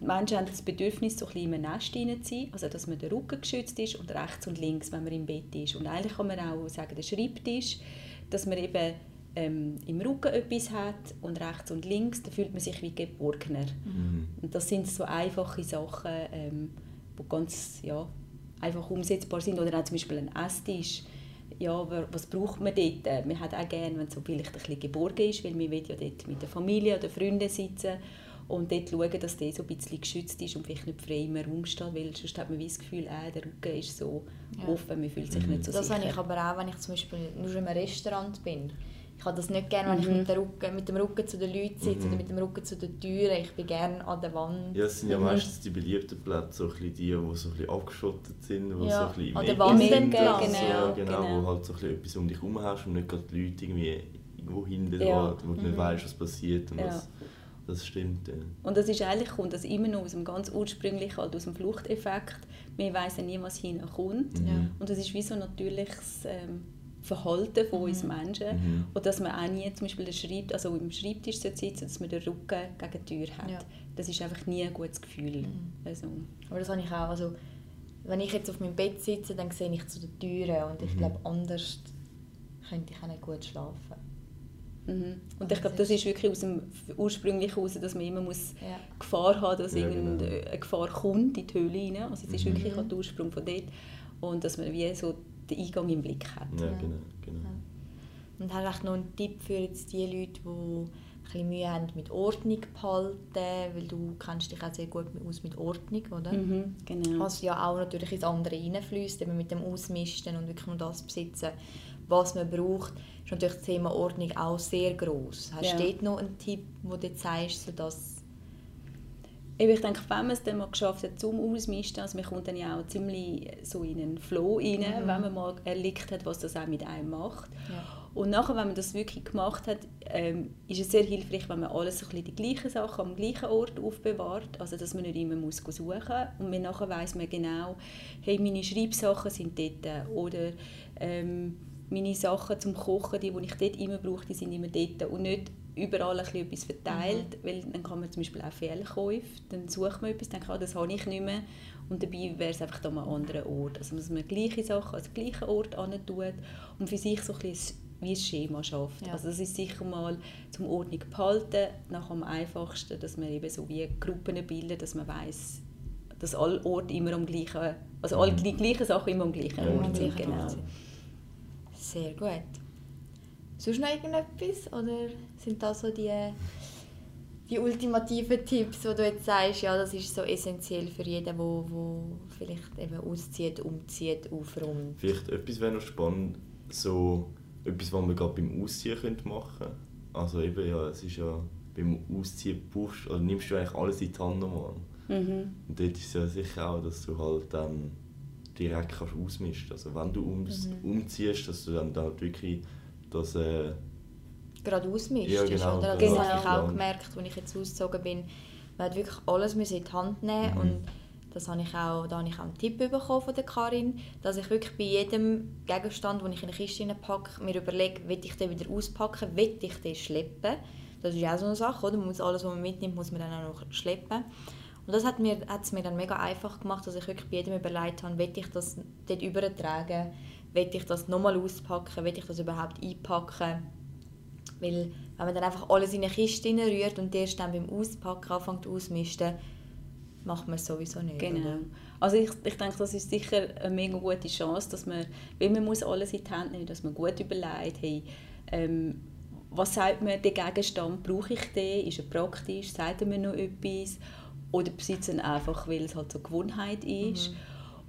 die Menschen haben das Bedürfnis, so ein bisschen im Nest zu sein, also dass man der Rücken geschützt ist und rechts und links, wenn man im Bett ist. Und eigentlich kann man auch sagen, der Schreibtisch, dass man eben ähm, im Rücken etwas hat und rechts und links, da fühlt man sich wie geborgener. Mhm. Und das sind so einfache Sachen, ähm, die ganz ja, einfach umsetzbar sind. Oder auch zum Beispiel ein Esstisch. Ja, was braucht man dort? Man hat auch gerne, wenn es so vielleicht ein bisschen geborgen ist, weil man will ja dort mit der Familie oder Freunden sitzen und dort schauen, dass der so ein bisschen geschützt ist und vielleicht nicht frei im Raum steht, weil sonst hat man das Gefühl, äh, der Rücken ist so ja. offen, man fühlt sich mhm. nicht so das sicher. Das habe ich aber auch, wenn ich zum Beispiel nur in einem Restaurant bin. Ich habe das nicht gerne, wenn mhm. ich mit, Rücken, mit, dem Rücken zu den Leuten sitze mhm. oder mit dem Rücken zu den Türen. Ich bin gerne an der Wand. Ja, es sind ja mhm. meistens die beliebten Plätze, so die, die so ein bisschen abgeschottet sind, wo ja. so ein bisschen an der Wand entlang. Genau, ja, genau, genau, wo halt so ein etwas um dich herum hast und nicht gerade die Leute irgendwie irgendwo hinten ja. wo du nicht mhm. weißt, was passiert und ja. was das stimmt, ja. Und das ist eigentlich, kommt das immer noch aus dem ganz ursprünglichen, halt aus dem Fluchteffekt. Man weiß ja nie, was hinkommt. Mhm. Und das ist wie so ein natürliches ähm, Verhalten von mhm. uns Menschen. Mhm. Und dass man auch nie zum Beispiel Schreibt, also im Schreibtisch sitzen, dass man den Rücken gegen die Tür hat. Ja. Das ist einfach nie ein gutes Gefühl. Mhm. Also. Aber das habe ich auch. Also, wenn ich jetzt auf meinem Bett sitze, dann sehe ich zu den Türen und ich mhm. glaube, anders könnte ich auch nicht gut schlafen. Mhm. Und ich glaube, das ist wirklich aus dem ursprünglichen heraus, dass man immer muss ja. Gefahr haben dass ja, genau. irgendeine Gefahr kommt in die Höhle rein. Also es ist mhm. wirklich der Ursprung von dort. Und dass man wie so den Eingang im Blick hat. Ja, genau. genau. Und hast du noch einen Tipp für jetzt die Leute, die ein Mühe haben mit Ordnung behalten, weil du kennst dich auch sehr gut aus mit Ordnung, oder? Mhm, genau. Was ja auch natürlich ins andere reinfließt, eben mit dem Ausmisten und wirklich nur das besitzen, was man braucht, ist natürlich das Thema Ordnung auch sehr groß. Hast ja. du dort noch einen Tipp, wo du zeigst, dass ich denke, wenn man es dann mal geschafft hat zum Ausmisten, also man kommt dann ja auch ziemlich so in einen Flow rein, mhm. wenn man mal erlebt hat, was das auch mit einem macht. Ja. Und nachher, wenn man das wirklich gemacht hat, ähm, ist es sehr hilfreich, wenn man alles so ein bisschen die gleichen Sachen am gleichen Ort aufbewahrt, also dass man nicht immer muss suchen muss. Und man nachher weiss man genau, hey, meine Schreibsachen sind dort oder ähm, meine Sachen zum Kochen, die, die ich dort immer brauche, die sind immer dort und nicht überall ein etwas verteilt, mhm. weil dann kann man zum Beispiel auch Fehlkäufe, dann sucht man etwas, denkt, ah, das habe ich nicht mehr und dabei wäre es einfach an einem anderen Ort. Also dass man gleiche Sachen an den gleichen Ort tut und für sich so ein bisschen wie ein Schema schafft. Ja. Also das ist sicher mal zum Ordnung behalten, nach am einfachsten, dass man eben so wie Gruppen bildet, dass man weiß, dass alle Orte immer am gleichen, also alle die gleichen Sachen immer am gleichen ja, Ort sind. Genau. Sehr gut. Sonst noch irgendetwas oder sind das so die, die ultimativen Tipps, wo du jetzt sagst, ja, das ist so essentiell für jeden, der wo, wo vielleicht eben auszieht, umzieht, aufräumt? Vielleicht etwas wäre noch spannend, so etwas, was man gerade beim Ausziehen machen könnte. Also eben, ja, es ist ja, beim Ausziehen brauchst, oder nimmst du eigentlich alles in die Hand nochmal. Mhm. Und dort ist es ja sicher auch, dass du halt dann direkt kannst ausmischen Also wenn du ums, mhm. umziehst, dass du dann halt wirklich das... Äh, Gerade ausmischst, ja, genau, oder? Das habe ich auch gemerkt, als ich jetzt ausgezogen bin. Man hat wirklich alles in die Hand nehmen mhm. und das habe ich auch, da habe ich auch einen Tipp bekommen von der Karin, dass ich wirklich bei jedem Gegenstand, den ich in eine Kiste packe, mir überlege, will ich den wieder auspacken, will ich den schleppen. Das ist auch so eine Sache, oder? Man muss alles, was man mitnimmt, muss man dann auch noch schleppen. Und das hat mir, hat es mir dann mega einfach gemacht, dass ich wirklich bei jedem überlegt habe, will ich das dort übertragen, will ich das nochmal auspacken, will ich das überhaupt einpacken. Weil wenn man dann einfach alles in eine Kiste rührt und erst dann beim Auspacken anfängt auszumisten, macht man es sowieso nicht. Genau. Oder? Also ich, ich denke, das ist sicher eine mega gute Chance, dass man, weil man muss alles in die Hand nehmen, dass man gut überlegt, hey, ähm, was sagt mir der Gegenstand, brauche ich den, ist er praktisch, sagt er mir noch etwas oder besitzen einfach, weil es halt so Gewohnheit ist. Mhm.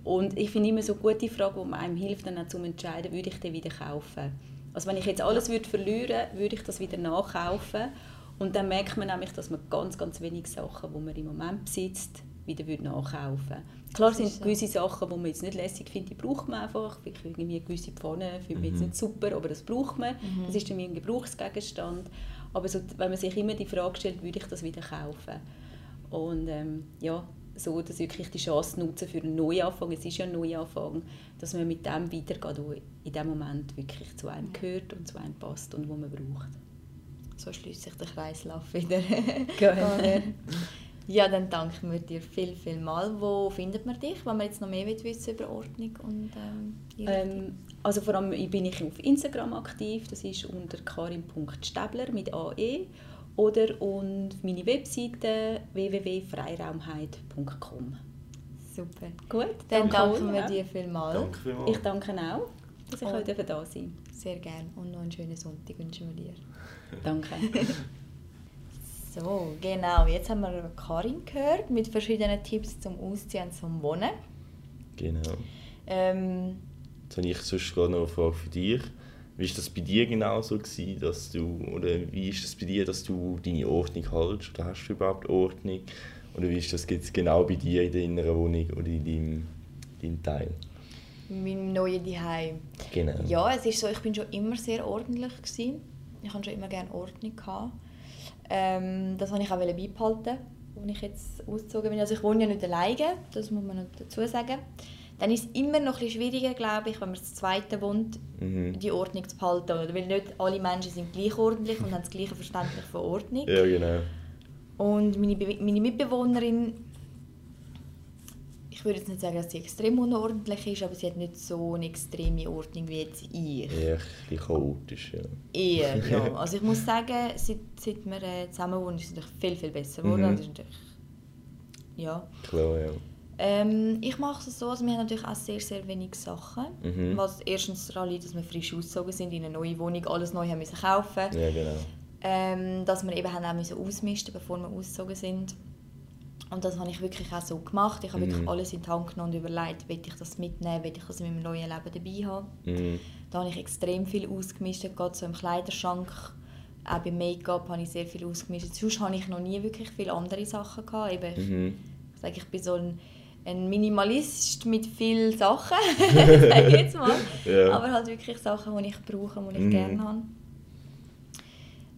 Und ich finde immer so eine gute Frage, die einem hilft, dann auch zu entscheiden, würde ich den wieder kaufen. Also wenn ich jetzt alles würde verlieren würde, würde ich das wieder nachkaufen. Und dann merkt man nämlich, dass man ganz, ganz wenige Sachen, die man im Moment besitzt, wieder nachkaufen würde. Klar sind so. gewisse Sachen, die man jetzt nicht lässig findet, die braucht man einfach. Vielleicht irgendwie gewisse Pfanne finde ich mhm. jetzt nicht super, aber das braucht man. Mhm. Das ist dann ein Gebrauchsgegenstand. Aber so, wenn man sich immer die Frage stellt, würde ich das wieder kaufen? Und ähm, ja, so dass wirklich die Chance nutzen für einen Neuanfang, es ist ja ein Neuanfang, dass man mit dem weitergeht, was in dem Moment wirklich zu einem gehört und zu einem passt und wo man braucht. So schließt sich der Kreislauf wieder. Ja, dann danken wir dir viel, viel mal. Wo findet man dich, wenn man jetzt noch mehr wissen über Ordnung und ähm, ähm, Also vor allem bin ich auf Instagram aktiv, das ist unter karin.stäbler mit AE oder und meine Webseite www.freiraumheit.com. Super. Gut, dann, dann danken wir dir vielmals. Danke vielmals. Ich danke auch, dass ich heute da sein Sehr gerne und noch einen schönen Sonntag wünschen wir dir. Danke. so, genau. Jetzt haben wir Karin gehört mit verschiedenen Tipps zum Ausziehen und zum Wohnen. Genau. Ähm, Jetzt habe ich sonst gerade noch eine Frage für dich. Wie war das bei dir genau so gewesen, dass du, oder wie ist das bei dir, dass du deine Ordnung hältst? Oder hast du überhaupt Ordnung? Oder wie ist das jetzt genau bei dir in der inneren Wohnung oder in deinem, deinem Teil? Mein neues Zuhause. Genau. Ja, es ist so, ich bin schon immer sehr ordentlich gewesen. Ich hatte schon immer gerne Ordnung. Gehabt. Ähm, das wollte ich auch beibehalten, als ich jetzt ausgezogen bin. Also ich wohne ja nicht alleine, das muss man dazu sagen dann ist es immer noch ein schwieriger, glaube ich, wenn man das Zweite wohnt, mhm. die Ordnung zu behalten. Weil nicht alle Menschen sind gleich ordentlich und haben das gleiche Verständnis von Ordnung. Ja, genau. Und meine, meine Mitbewohnerin, ich würde jetzt nicht sagen, dass sie extrem unordentlich ist, aber sie hat nicht so eine extreme Ordnung wie jetzt ich. Eher ein chaotisch, ja. Eher, ja. Also ich muss sagen, seit, seit wir äh, zusammen wohnen, ist es natürlich viel, viel besser geworden. Mhm. Natürlich, ja. Klar, ja. Ähm, ich mache es so, also wir haben natürlich auch sehr, sehr wenig Sachen. Mhm. Was erstens daran liegt, dass wir frisch ausgezogen sind in eine neue Wohnung, alles neu haben müssen kaufen. Ja, genau. Ähm, dass wir eben haben auch müssen ausmisten bevor wir ausgezogen sind. Und das habe ich wirklich auch so gemacht. Ich habe mhm. wirklich alles in die Hand genommen und überlegt, will ich das mitnehmen, will ich das in meinem neuen Leben dabei haben. Mhm. Da habe ich extrem viel ausgemistet, gerade so im Kleiderschrank. Auch beim Make-up habe ich sehr viel ausgemistet. Sonst habe ich noch nie wirklich viele andere Sachen gehabt. Eben, mhm. ich, sage, ich bin so ein ein Minimalist mit vielen Sachen, sage ich jetzt mal. Ja. Aber halt wirklich Sachen, die ich brauche, die ich Mhm. gerne habe.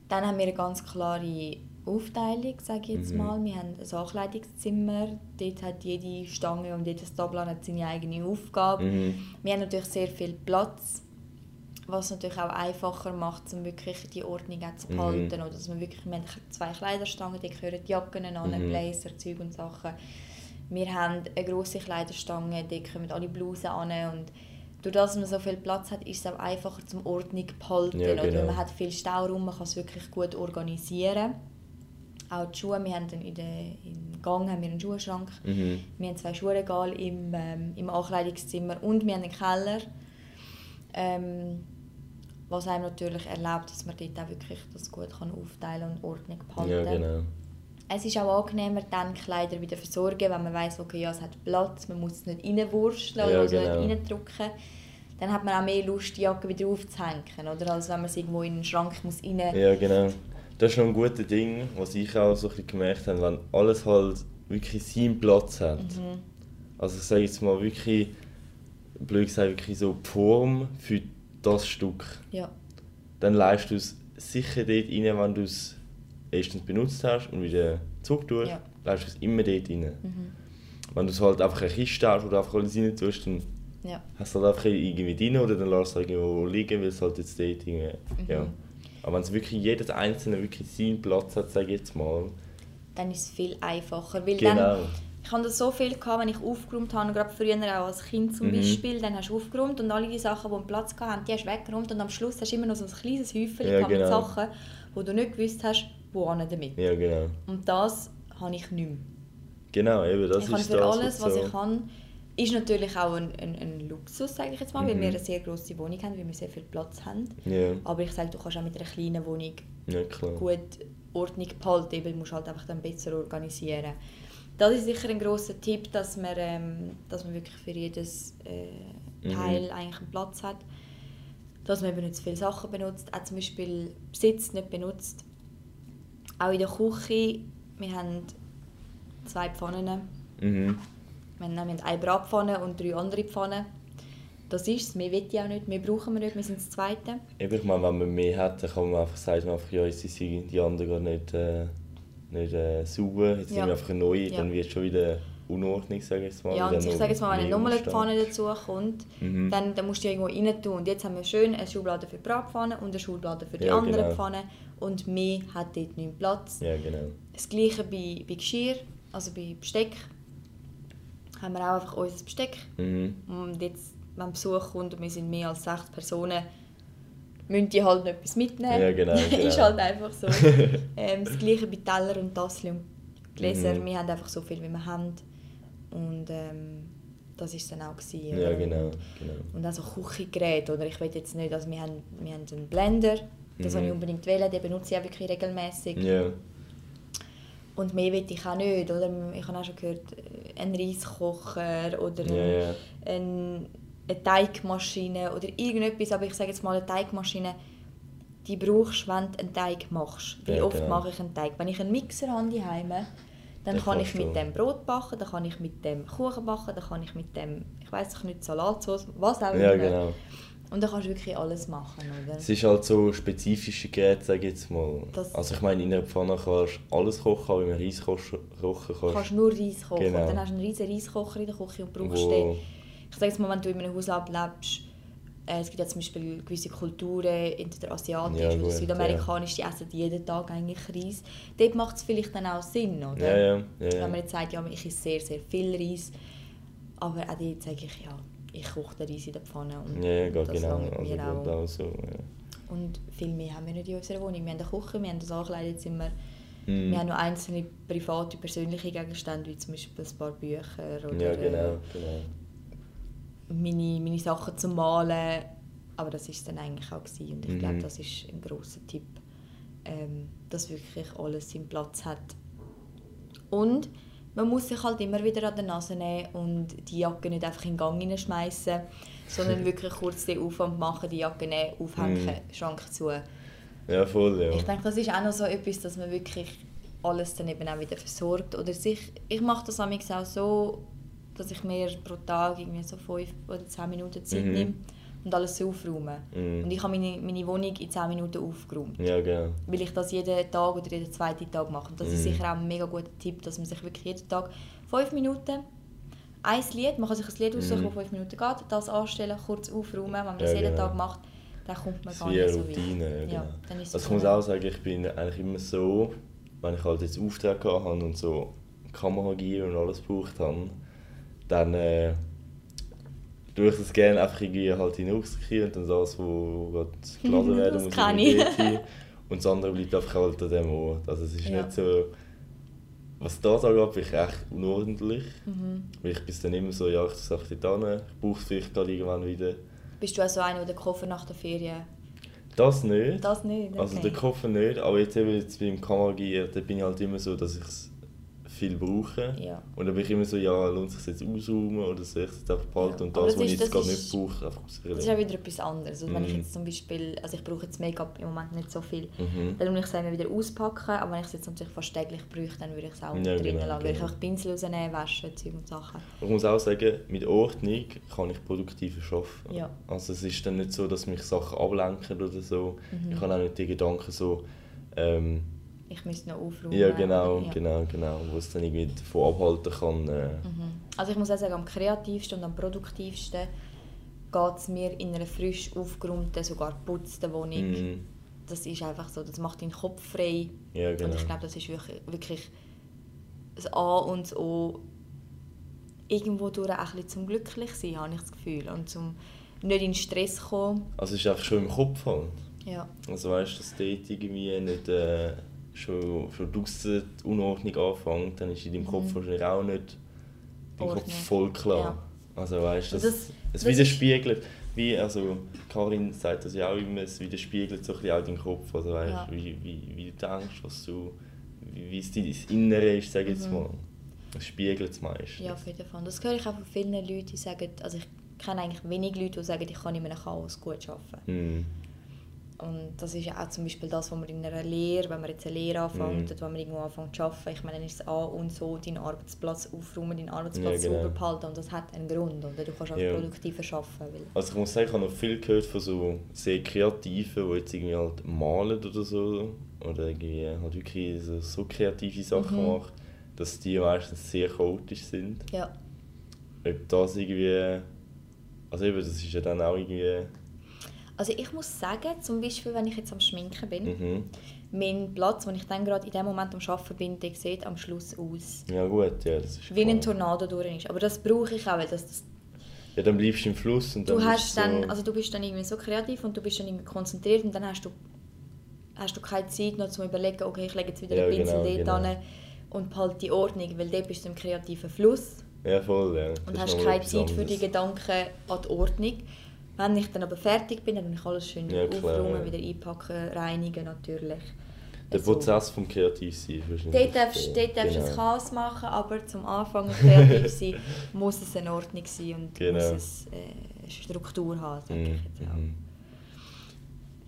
Dann haben wir eine ganz klare Aufteilung, sage ich jetzt Mhm. mal. Wir haben ein Ankleidungszimmer. Dort hat jede Stange und jedes Tableau hat seine eigene Aufgabe. Mhm. Wir haben natürlich sehr viel Platz, was natürlich auch einfacher macht, um wirklich die Ordnung zu Mhm. behalten. Oder dass man wirklich, wir haben zwei Kleiderstangen, die gehören Jacken an, Mhm. Blazer, Zeug und Sachen. Wir haben eine grosse Kleiderstange, die kommen alle Blusen an und durch das, dass man so viel Platz hat, ist es auch einfacher zum Ordnung behalten. Ja, Oder genau. man hat viel Stauraum, man kann es wirklich gut organisieren. Auch die Schuhe, wir haben dann in der, im Gang haben wir einen Schuhschrank. Mhm. Wir haben zwei Schuhregale im, ähm, im Ankleidungszimmer und wir haben einen Keller. Ähm, was einem natürlich erlaubt, dass man dort auch wirklich das gut kann aufteilen und Ordnung behalten Ja, genau. Es ist auch angenehmer, dann Kleider wieder versorgen, wenn man weiß, okay, ja, es hat Platz, man muss es nicht reinwursteln Ja, oder also genau. nicht reindrücken. Dann hat man auch mehr Lust, die Jacke wieder aufzuhängen, oder? als wenn man sie irgendwo in den Schrank muss rein... Ja, genau. Das ist noch ein gutes Ding, was ich auch so ein bisschen gemerkt habe, wenn alles halt wirklich seinen Platz hat. Mhm. Also ich sage jetzt mal wirklich, blöd gesagt, wirklich so die Form für das Stück. Ja. Dann leist du es sicher dort rein, wenn du es erstens benutzt hast und wieder zurück tust, Ja. leist du es immer dort rein. Mhm. Wenn du es halt einfach eine Kiste hast, du einfach alles rein tust, dann Ja. hast du halt einfach irgendwie drin oder dann lässt du es irgendwo liegen, weil es halt jetzt dort irgendwie, Mhm. ja. Aber wenn es wirklich jedes Einzelne wirklich seinen Platz hat, sage ich jetzt mal, Dann ist es viel einfacher, weil genau. dann... Ich hatte das so viel, gehabt, wenn ich aufgeräumt habe, gerade früher auch als Kind zum Mhm. Beispiel, dann hast du aufgeräumt und alle die Sachen, die einen Platz hatten, die hast du weggeräumt und am Schluss hast du immer noch so ein kleines Häufchen Ja, gehabt mit genau. Sachen, wo du nicht gewusst hast, wo hin damit. Ja, genau. Und das habe ich nicht mehr. Genau, eben, das ich ist für das, alles, was so- ich habe, ist natürlich auch ein, ein, ein Luxus, sage ich jetzt mal, weil Mhm. wir eine sehr grosse Wohnung haben, weil wir sehr viel Platz haben. Ja, Aber ich sage, du kannst auch mit einer kleinen Wohnung ja gut Ordnung behalten, weil du musst halt einfach dann besser organisieren. Das ist sicher ein grosser Tipp, dass man, ähm, dass man wirklich für jedes äh, Mhm. Teil eigentlich einen Platz hat. Dass man eben nicht zu viele Sachen benutzt, auch zum Beispiel Besitz nicht benutzt. Auch in der Küche, wir haben zwei Pfannen. Mhm. Wir haben eine Bratpfanne und drei andere Pfannen. Das ist es, mehr will ich auch nicht, mehr brauchen wir nicht, wir sind das Zweite. Eben, ich meine, wenn man mehr hat, dann kann man einfach sagen, man einfach, ja, jetzt sind die anderen gar nicht, äh, nicht äh, sauber, jetzt Ja. nehmen wir einfach eine neue, Ja. dann wird es schon wieder Unordnung, sage ich jetzt mal. Ja, und ich sage jetzt mal, wenn eine. Pfanne dazu kommt, Mhm. dann, dann musst du die irgendwo rein tun. Und jetzt haben wir schön eine Schublade für die Bratpfanne und eine Schublade für die Ja, anderen genau. Pfannen. Und mehr hat dort nicht Platz. Ja, genau. Das gleiche bei, bei Geschirr, also bei Besteck. Haben wir auch einfach unser Besteck. Mhm. Und jetzt, wenn Besuch kommt und wir sind mehr als sechs Personen, müssen die halt noch etwas mitnehmen. Ja, genau, genau. ist halt einfach so. ähm, das gleiche bei Teller und Tassel und Gläser. Mhm. Wir haben einfach so viel, wie wir haben. Und ähm, das war es dann auch. Gewesen, Ja, genau. genau. Und auch so Küchengeräte. Oder ich will jetzt nicht, also wir haben, wir haben einen Blender, das Mhm. ich unbedingt wählen, den benutze ich auch wirklich regelmäßig. Ja, Und mehr will ich auch nicht. Oder? Ich habe auch schon gehört, äh, ein Reiskocher oder ja, ein, eine Teigmaschine oder irgendetwas. Aber ich sage jetzt mal, eine Teigmaschine, die brauchst du, wenn du einen Teig machst. Wie Ja, oft genau. mache ich einen Teig? Wenn ich einen Mixer habe daheim, dann Den kann ich kannst mit dem Brot backen, dann kann ich mit dem Kuchen backen, dann kann ich mit dem, ich weiß nicht, Salatsauce, was auch Ja, immer. genau. Und dann kannst du wirklich alles machen, oder? Es ist halt so spezifische Geräte, sage ich jetzt mal. Das- also ich meine, in einer Pfanne kannst du alles kochen, aber einem Reis kochen Du kannst kannst nur Reis kochen. Genau. Dann hast du einen riesen Reiskocher in der Küche und brauchst Wo- den. Ich sage jetzt mal, wenn du in einem Haushalt lebst, es gibt ja zum Beispiel gewisse Kulturen, entweder asiatisch Ja, oder südamerikanisch, die essen jeden Tag eigentlich Reis. Dort macht es vielleicht dann auch Sinn, oder? Ja, ja, ja, ja. Wenn man jetzt sagt, ja, ich esse sehr, sehr viel Reis, aber auch dort sage ich, ja, ich koche den Reis in der Pfanne und Ja, ja, das genau. langt Also mir auch. auch so, ja. Und viel mehr haben wir nicht in unserer Wohnung. Wir haben eine Küche, wir haben das Ankleidezimmer, Mhm. wir haben noch einzelne private, persönliche Gegenstände, wie zum Beispiel ein paar Bücher oder Ja, genau, äh, genau. Meine, meine Sachen zum Malen. Aber das war es dann eigentlich auch. Gewesen. Und ich Mhm. glaube, das ist ein grosser Tipp, ähm, dass wirklich alles seinen Platz hat. Und man muss sich halt immer wieder an die Nase nehmen und die Jacke nicht einfach in den Gang hineinschmeißen, sondern wirklich kurz den Aufwand machen, die Jacke nehmen, aufhängen, Mhm. Schrank zu. Ja, voll, ja. Ich denke, das ist auch noch so etwas, dass man wirklich alles dann eben auch wieder versorgt. Oder sich, ich mache das auch so, dass ich mir pro Tag irgendwie so 5 oder 10 Minuten Zeit Mhm. nehme und alles so aufräume. Mhm. Und ich habe meine, meine Wohnung in 10 Minuten aufgeräumt. Ja, genau. Weil ich das jeden Tag oder jeden zweiten Tag mache. Und das ist Mhm. sicher auch ein mega guter Tipp, dass man sich wirklich jeden Tag 5 Minuten ein Lied, man kann sich ein Lied aussuchen, Mhm. das 5 Minuten geht, das anstellen, kurz aufräumen. Wenn man das Ja, jeden genau. Tag macht, dann kommt man Das gar ist nicht so weit. Routine. Ja, Ja, genau. dann ist also ich muss auch sagen, ich bin eigentlich immer so, wenn ich halt jetzt Aufträge habe und so Kameragear und alles gebraucht habe, dann äh, tue ich das gerne einfach irgendwie halt Rucksack und dann das, wo gerade geladen werden Das muss, kann ich. Und das andere bleibt einfach halt an dem Ort. Also es ist Ja. nicht so... Was das angeht, bin ich echt unordentlich. Mhm. Weil ich bin dann immer so, ja, ich tue es einfach dort hin, ich brauche es vielleicht gerade irgendwann wieder. Bist du auch so einer, der den Koffer nach der Ferien... Das nicht. Das nicht? Okay. Also den Koffer nicht, aber jetzt eben jetzt beim Kameragear, da bin ich halt immer so, dass ich es viel brauche. Ja. Und dann bin ich immer so, ja, lohnt es sich jetzt ausräumen oder soll ich es jetzt einfach behalten Ja. und das, das was ich jetzt ist- nicht brauche, einfach Das ist rausreden. wieder etwas anderes. Also wenn ich Mhm. jetzt zum Beispiel, also ich brauche jetzt Make-up im Moment nicht so viel, Mhm. dann muss ich es immer wieder auspacken, aber wenn ich es jetzt natürlich fast täglich brauche, dann würde ich es auch Ja, drinnen genau, lassen. Würde ich genau. auch die Pinsel rausnehmen, waschen, Zeug und Sachen. Ich muss auch sagen, mit Ordnung kann ich produktiver arbeiten. Ja. Also es ist dann nicht so, dass mich Sachen ablenken oder so. Mhm. Ich habe auch nicht die Gedanken so, ähm, Ich müsste noch aufräumen. ja genau, ja. genau, genau, wo es dann irgendwie davon abhalten kann. Äh, Mhm. Also ich muss auch sagen, am kreativsten und am produktivsten geht es mir in einer frisch aufgeräumten, sogar geputzten Wohnung. mhm. Das ist einfach so, das macht deinen Kopf frei. Ja, genau. Und ich glaube, das ist wirklich, wirklich das A und das O irgendwo durch auch ein bisschen zum Glücklichsein, habe ich das Gefühl. Und zum nicht in Stress kommen. Also es ist einfach schon im Kopf halt. Ja. Also weißt du, dass dort irgendwie nicht äh, schon, schon draussen die Unordnung anfängt, dann ist in deinem Kopf wahrscheinlich auch nicht dein Kopf voll klar. Mhm. Ja. Also weißt du, das, das- es widerspiegelt, wie, also Karin sagt das ja auch immer, es widerspiegelt so ein bisschen auch deinen Kopf, also weißt Ja. wie, wie, wie du denkst, was du, wie, wie es dein Innere ist, sage ich jetzt Mhm. mal. Es spiegelt es meistens. ja, auf jeden Fall. Das höre ich auch von vielen Leuten, die sagen, also ich kenne eigentlich wenig Leute, die sagen, ich kann in einem Chaos gut arbeiten. Mhm. Und das ist ja auch zum Beispiel das, was man in einer Lehre, wenn man jetzt eine Lehre anfängt Mhm. oder wenn man irgendwo anfängt zu arbeiten, ich meine, dann ist es A und so, deinen Arbeitsplatz aufräumen, deinen Arbeitsplatz Ja, genau. sauber behalten und das hat einen Grund. Oder du kannst auch Ja. produktiver arbeiten. Weil Also ich muss sagen, ich habe noch viel gehört von so sehr Kreativen, die jetzt irgendwie halt malen oder so. Oder irgendwie halt wirklich so, so kreative Sachen Mhm. machen, dass die meistens sehr chaotisch sind. ja, Ob das irgendwie... Also eben, das ist ja dann auch irgendwie... Also ich muss sagen, zum Beispiel, wenn ich jetzt am Schminken bin, Mhm. mein Platz, wo ich dann gerade in dem Moment am Arbeiten bin, der sieht am Schluss aus, Ja gut, ja, das ist wie ein klar. Tornado durch ist. Aber das brauche ich auch, weil das, das Ja, dann bleibst du im Fluss und dann du bist hast so, dann, also du bist dann irgendwie so kreativ und du bist dann irgendwie konzentriert und dann hast du, hast du keine Zeit noch zu überlegen, okay, ich lege jetzt wieder Ja, einen Pinsel genau, dort genau. hin und behalte die Ordnung, weil dort bist du im kreativen Fluss Ja, voll, ja. und Das hast keine Zeit für die anderes. Gedanken an die Ordnung. Wenn ich dann aber fertig bin, dann kann ich alles schön Ja, klar, aufräumen, ja. wieder einpacken, reinigen natürlich. Der Also- Prozess vom ist wahrscheinlich... Dort darfst, so- dort darfst du genau. ein Chaos machen, aber zum Anfang kreativ sein, muss es in Ordnung sein und Genau. muss es äh, eine Struktur haben, sage ich Mhm, jetzt auch. mhm.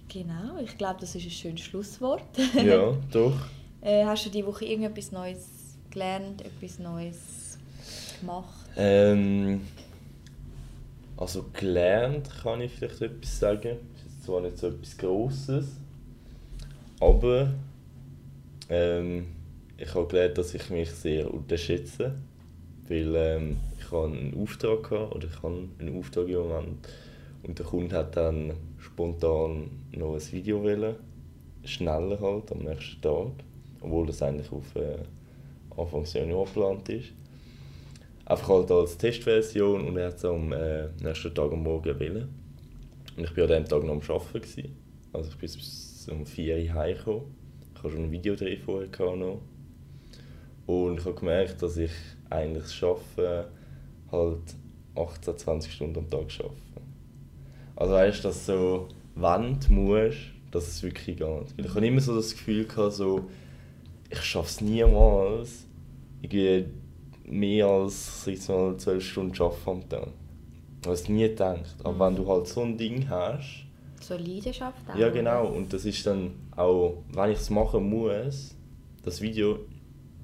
Genau, ich glaube, das ist ein schönes Schlusswort. Ja, doch. äh, hast du diese Woche irgendetwas Neues gelernt, etwas Neues gemacht? Ähm, also gelernt kann ich vielleicht etwas sagen. Das ist zwar nicht so etwas Grosses, aber ähm, ich habe gelernt, dass ich mich sehr unterschätze. Weil ähm, ich habe einen Auftrag gehabt, oder ich habe einen Auftrag im Moment. Und der Kunde hat dann spontan noch ein Video wollen. Schneller halt, am nächsten Tag. Obwohl das eigentlich auf äh, Anfang Januar geplant ist. Einfach halt als Testversion und er hat es am äh, nächsten Tag am Morgen wollen. Und ich war an diesem Tag noch am Arbeiten. Gewesen. Also ich bin bis um 4 Uhr heimgekommen. Ich hatte schon ein Videodreh vorher noch. Und ich habe gemerkt, dass ich eigentlich das Arbeiten halt 18, 20 Stunden am Tag arbeite. Also weißt du, dass so, wenn du musst, dass es wirklich geht. Weil ich habe immer so das Gefühl gehabt, so, ich schaffe es niemals, irgendwie mehr als ich mal, 12 Stunden arbeiten am Tag. Es nie gedacht. Aber wenn du halt so ein Ding hast, So Leidenschaft auch? ja genau, und das ist dann auch, wenn ich es machen muss, das Video,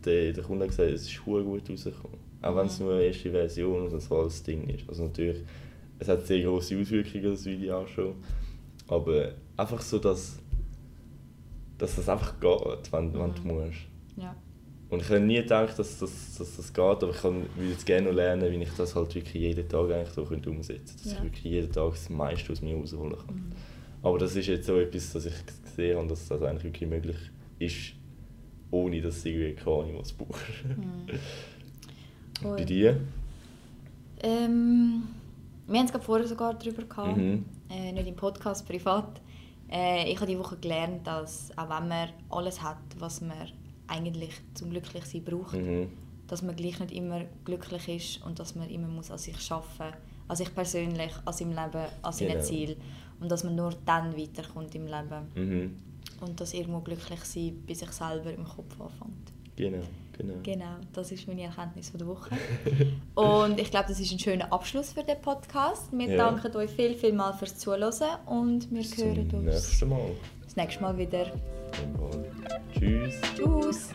der, der Kunde hat gesagt, es ist gut rausgekommen. Auch wenn es nur eine erste Version und so als Ding ist. Also natürlich, es hat sehr große Auswirkungen, das Video auch schon. Aber einfach so, dass, dass das einfach geht, wenn, wenn du musst. Ja. Und ich hätte nie gedacht, dass, dass, dass das geht, aber ich kann- würde jetzt gerne lernen, wie ich das halt wirklich jeden Tag eigentlich so könnte umsetzen könnte. Dass Ja. ich wirklich jeden Tag das meiste aus mir rausholen kann. Aber das ist jetzt so etwas, dass ich gesehen habe, dass das eigentlich wirklich möglich ist, ohne dass du irgendwie keine Ahnung was brauchst. Cool. Bei dir? Ähm, wir haben es gerade vorher sogar darüber gehabt, Mhm. äh, nicht im Podcast, privat. Äh, ich habe diese Woche gelernt, dass auch wenn man alles hat, was man eigentlich zum Glücklichsein braucht, Mhm. dass man gleich nicht immer glücklich ist und dass man immer muss an sich arbeiten an sich persönlich, an seinem Leben, an seinen Genau. Zielen. Und dass man nur dann weiterkommt im Leben. Mhm. Und dass irgendwo glücklich sein bei sich selber im Kopf anfängt. Genau, genau. Genau, das ist meine Erkenntnis von der Woche. und ich glaube, das ist ein schöner Abschluss für den Podcast. Wir Ja. danken euch viel, viel mal fürs Zuhören und wir Bis hören uns nächsten Mal. das nächste Mal wieder. Und tschüss. Tschüss.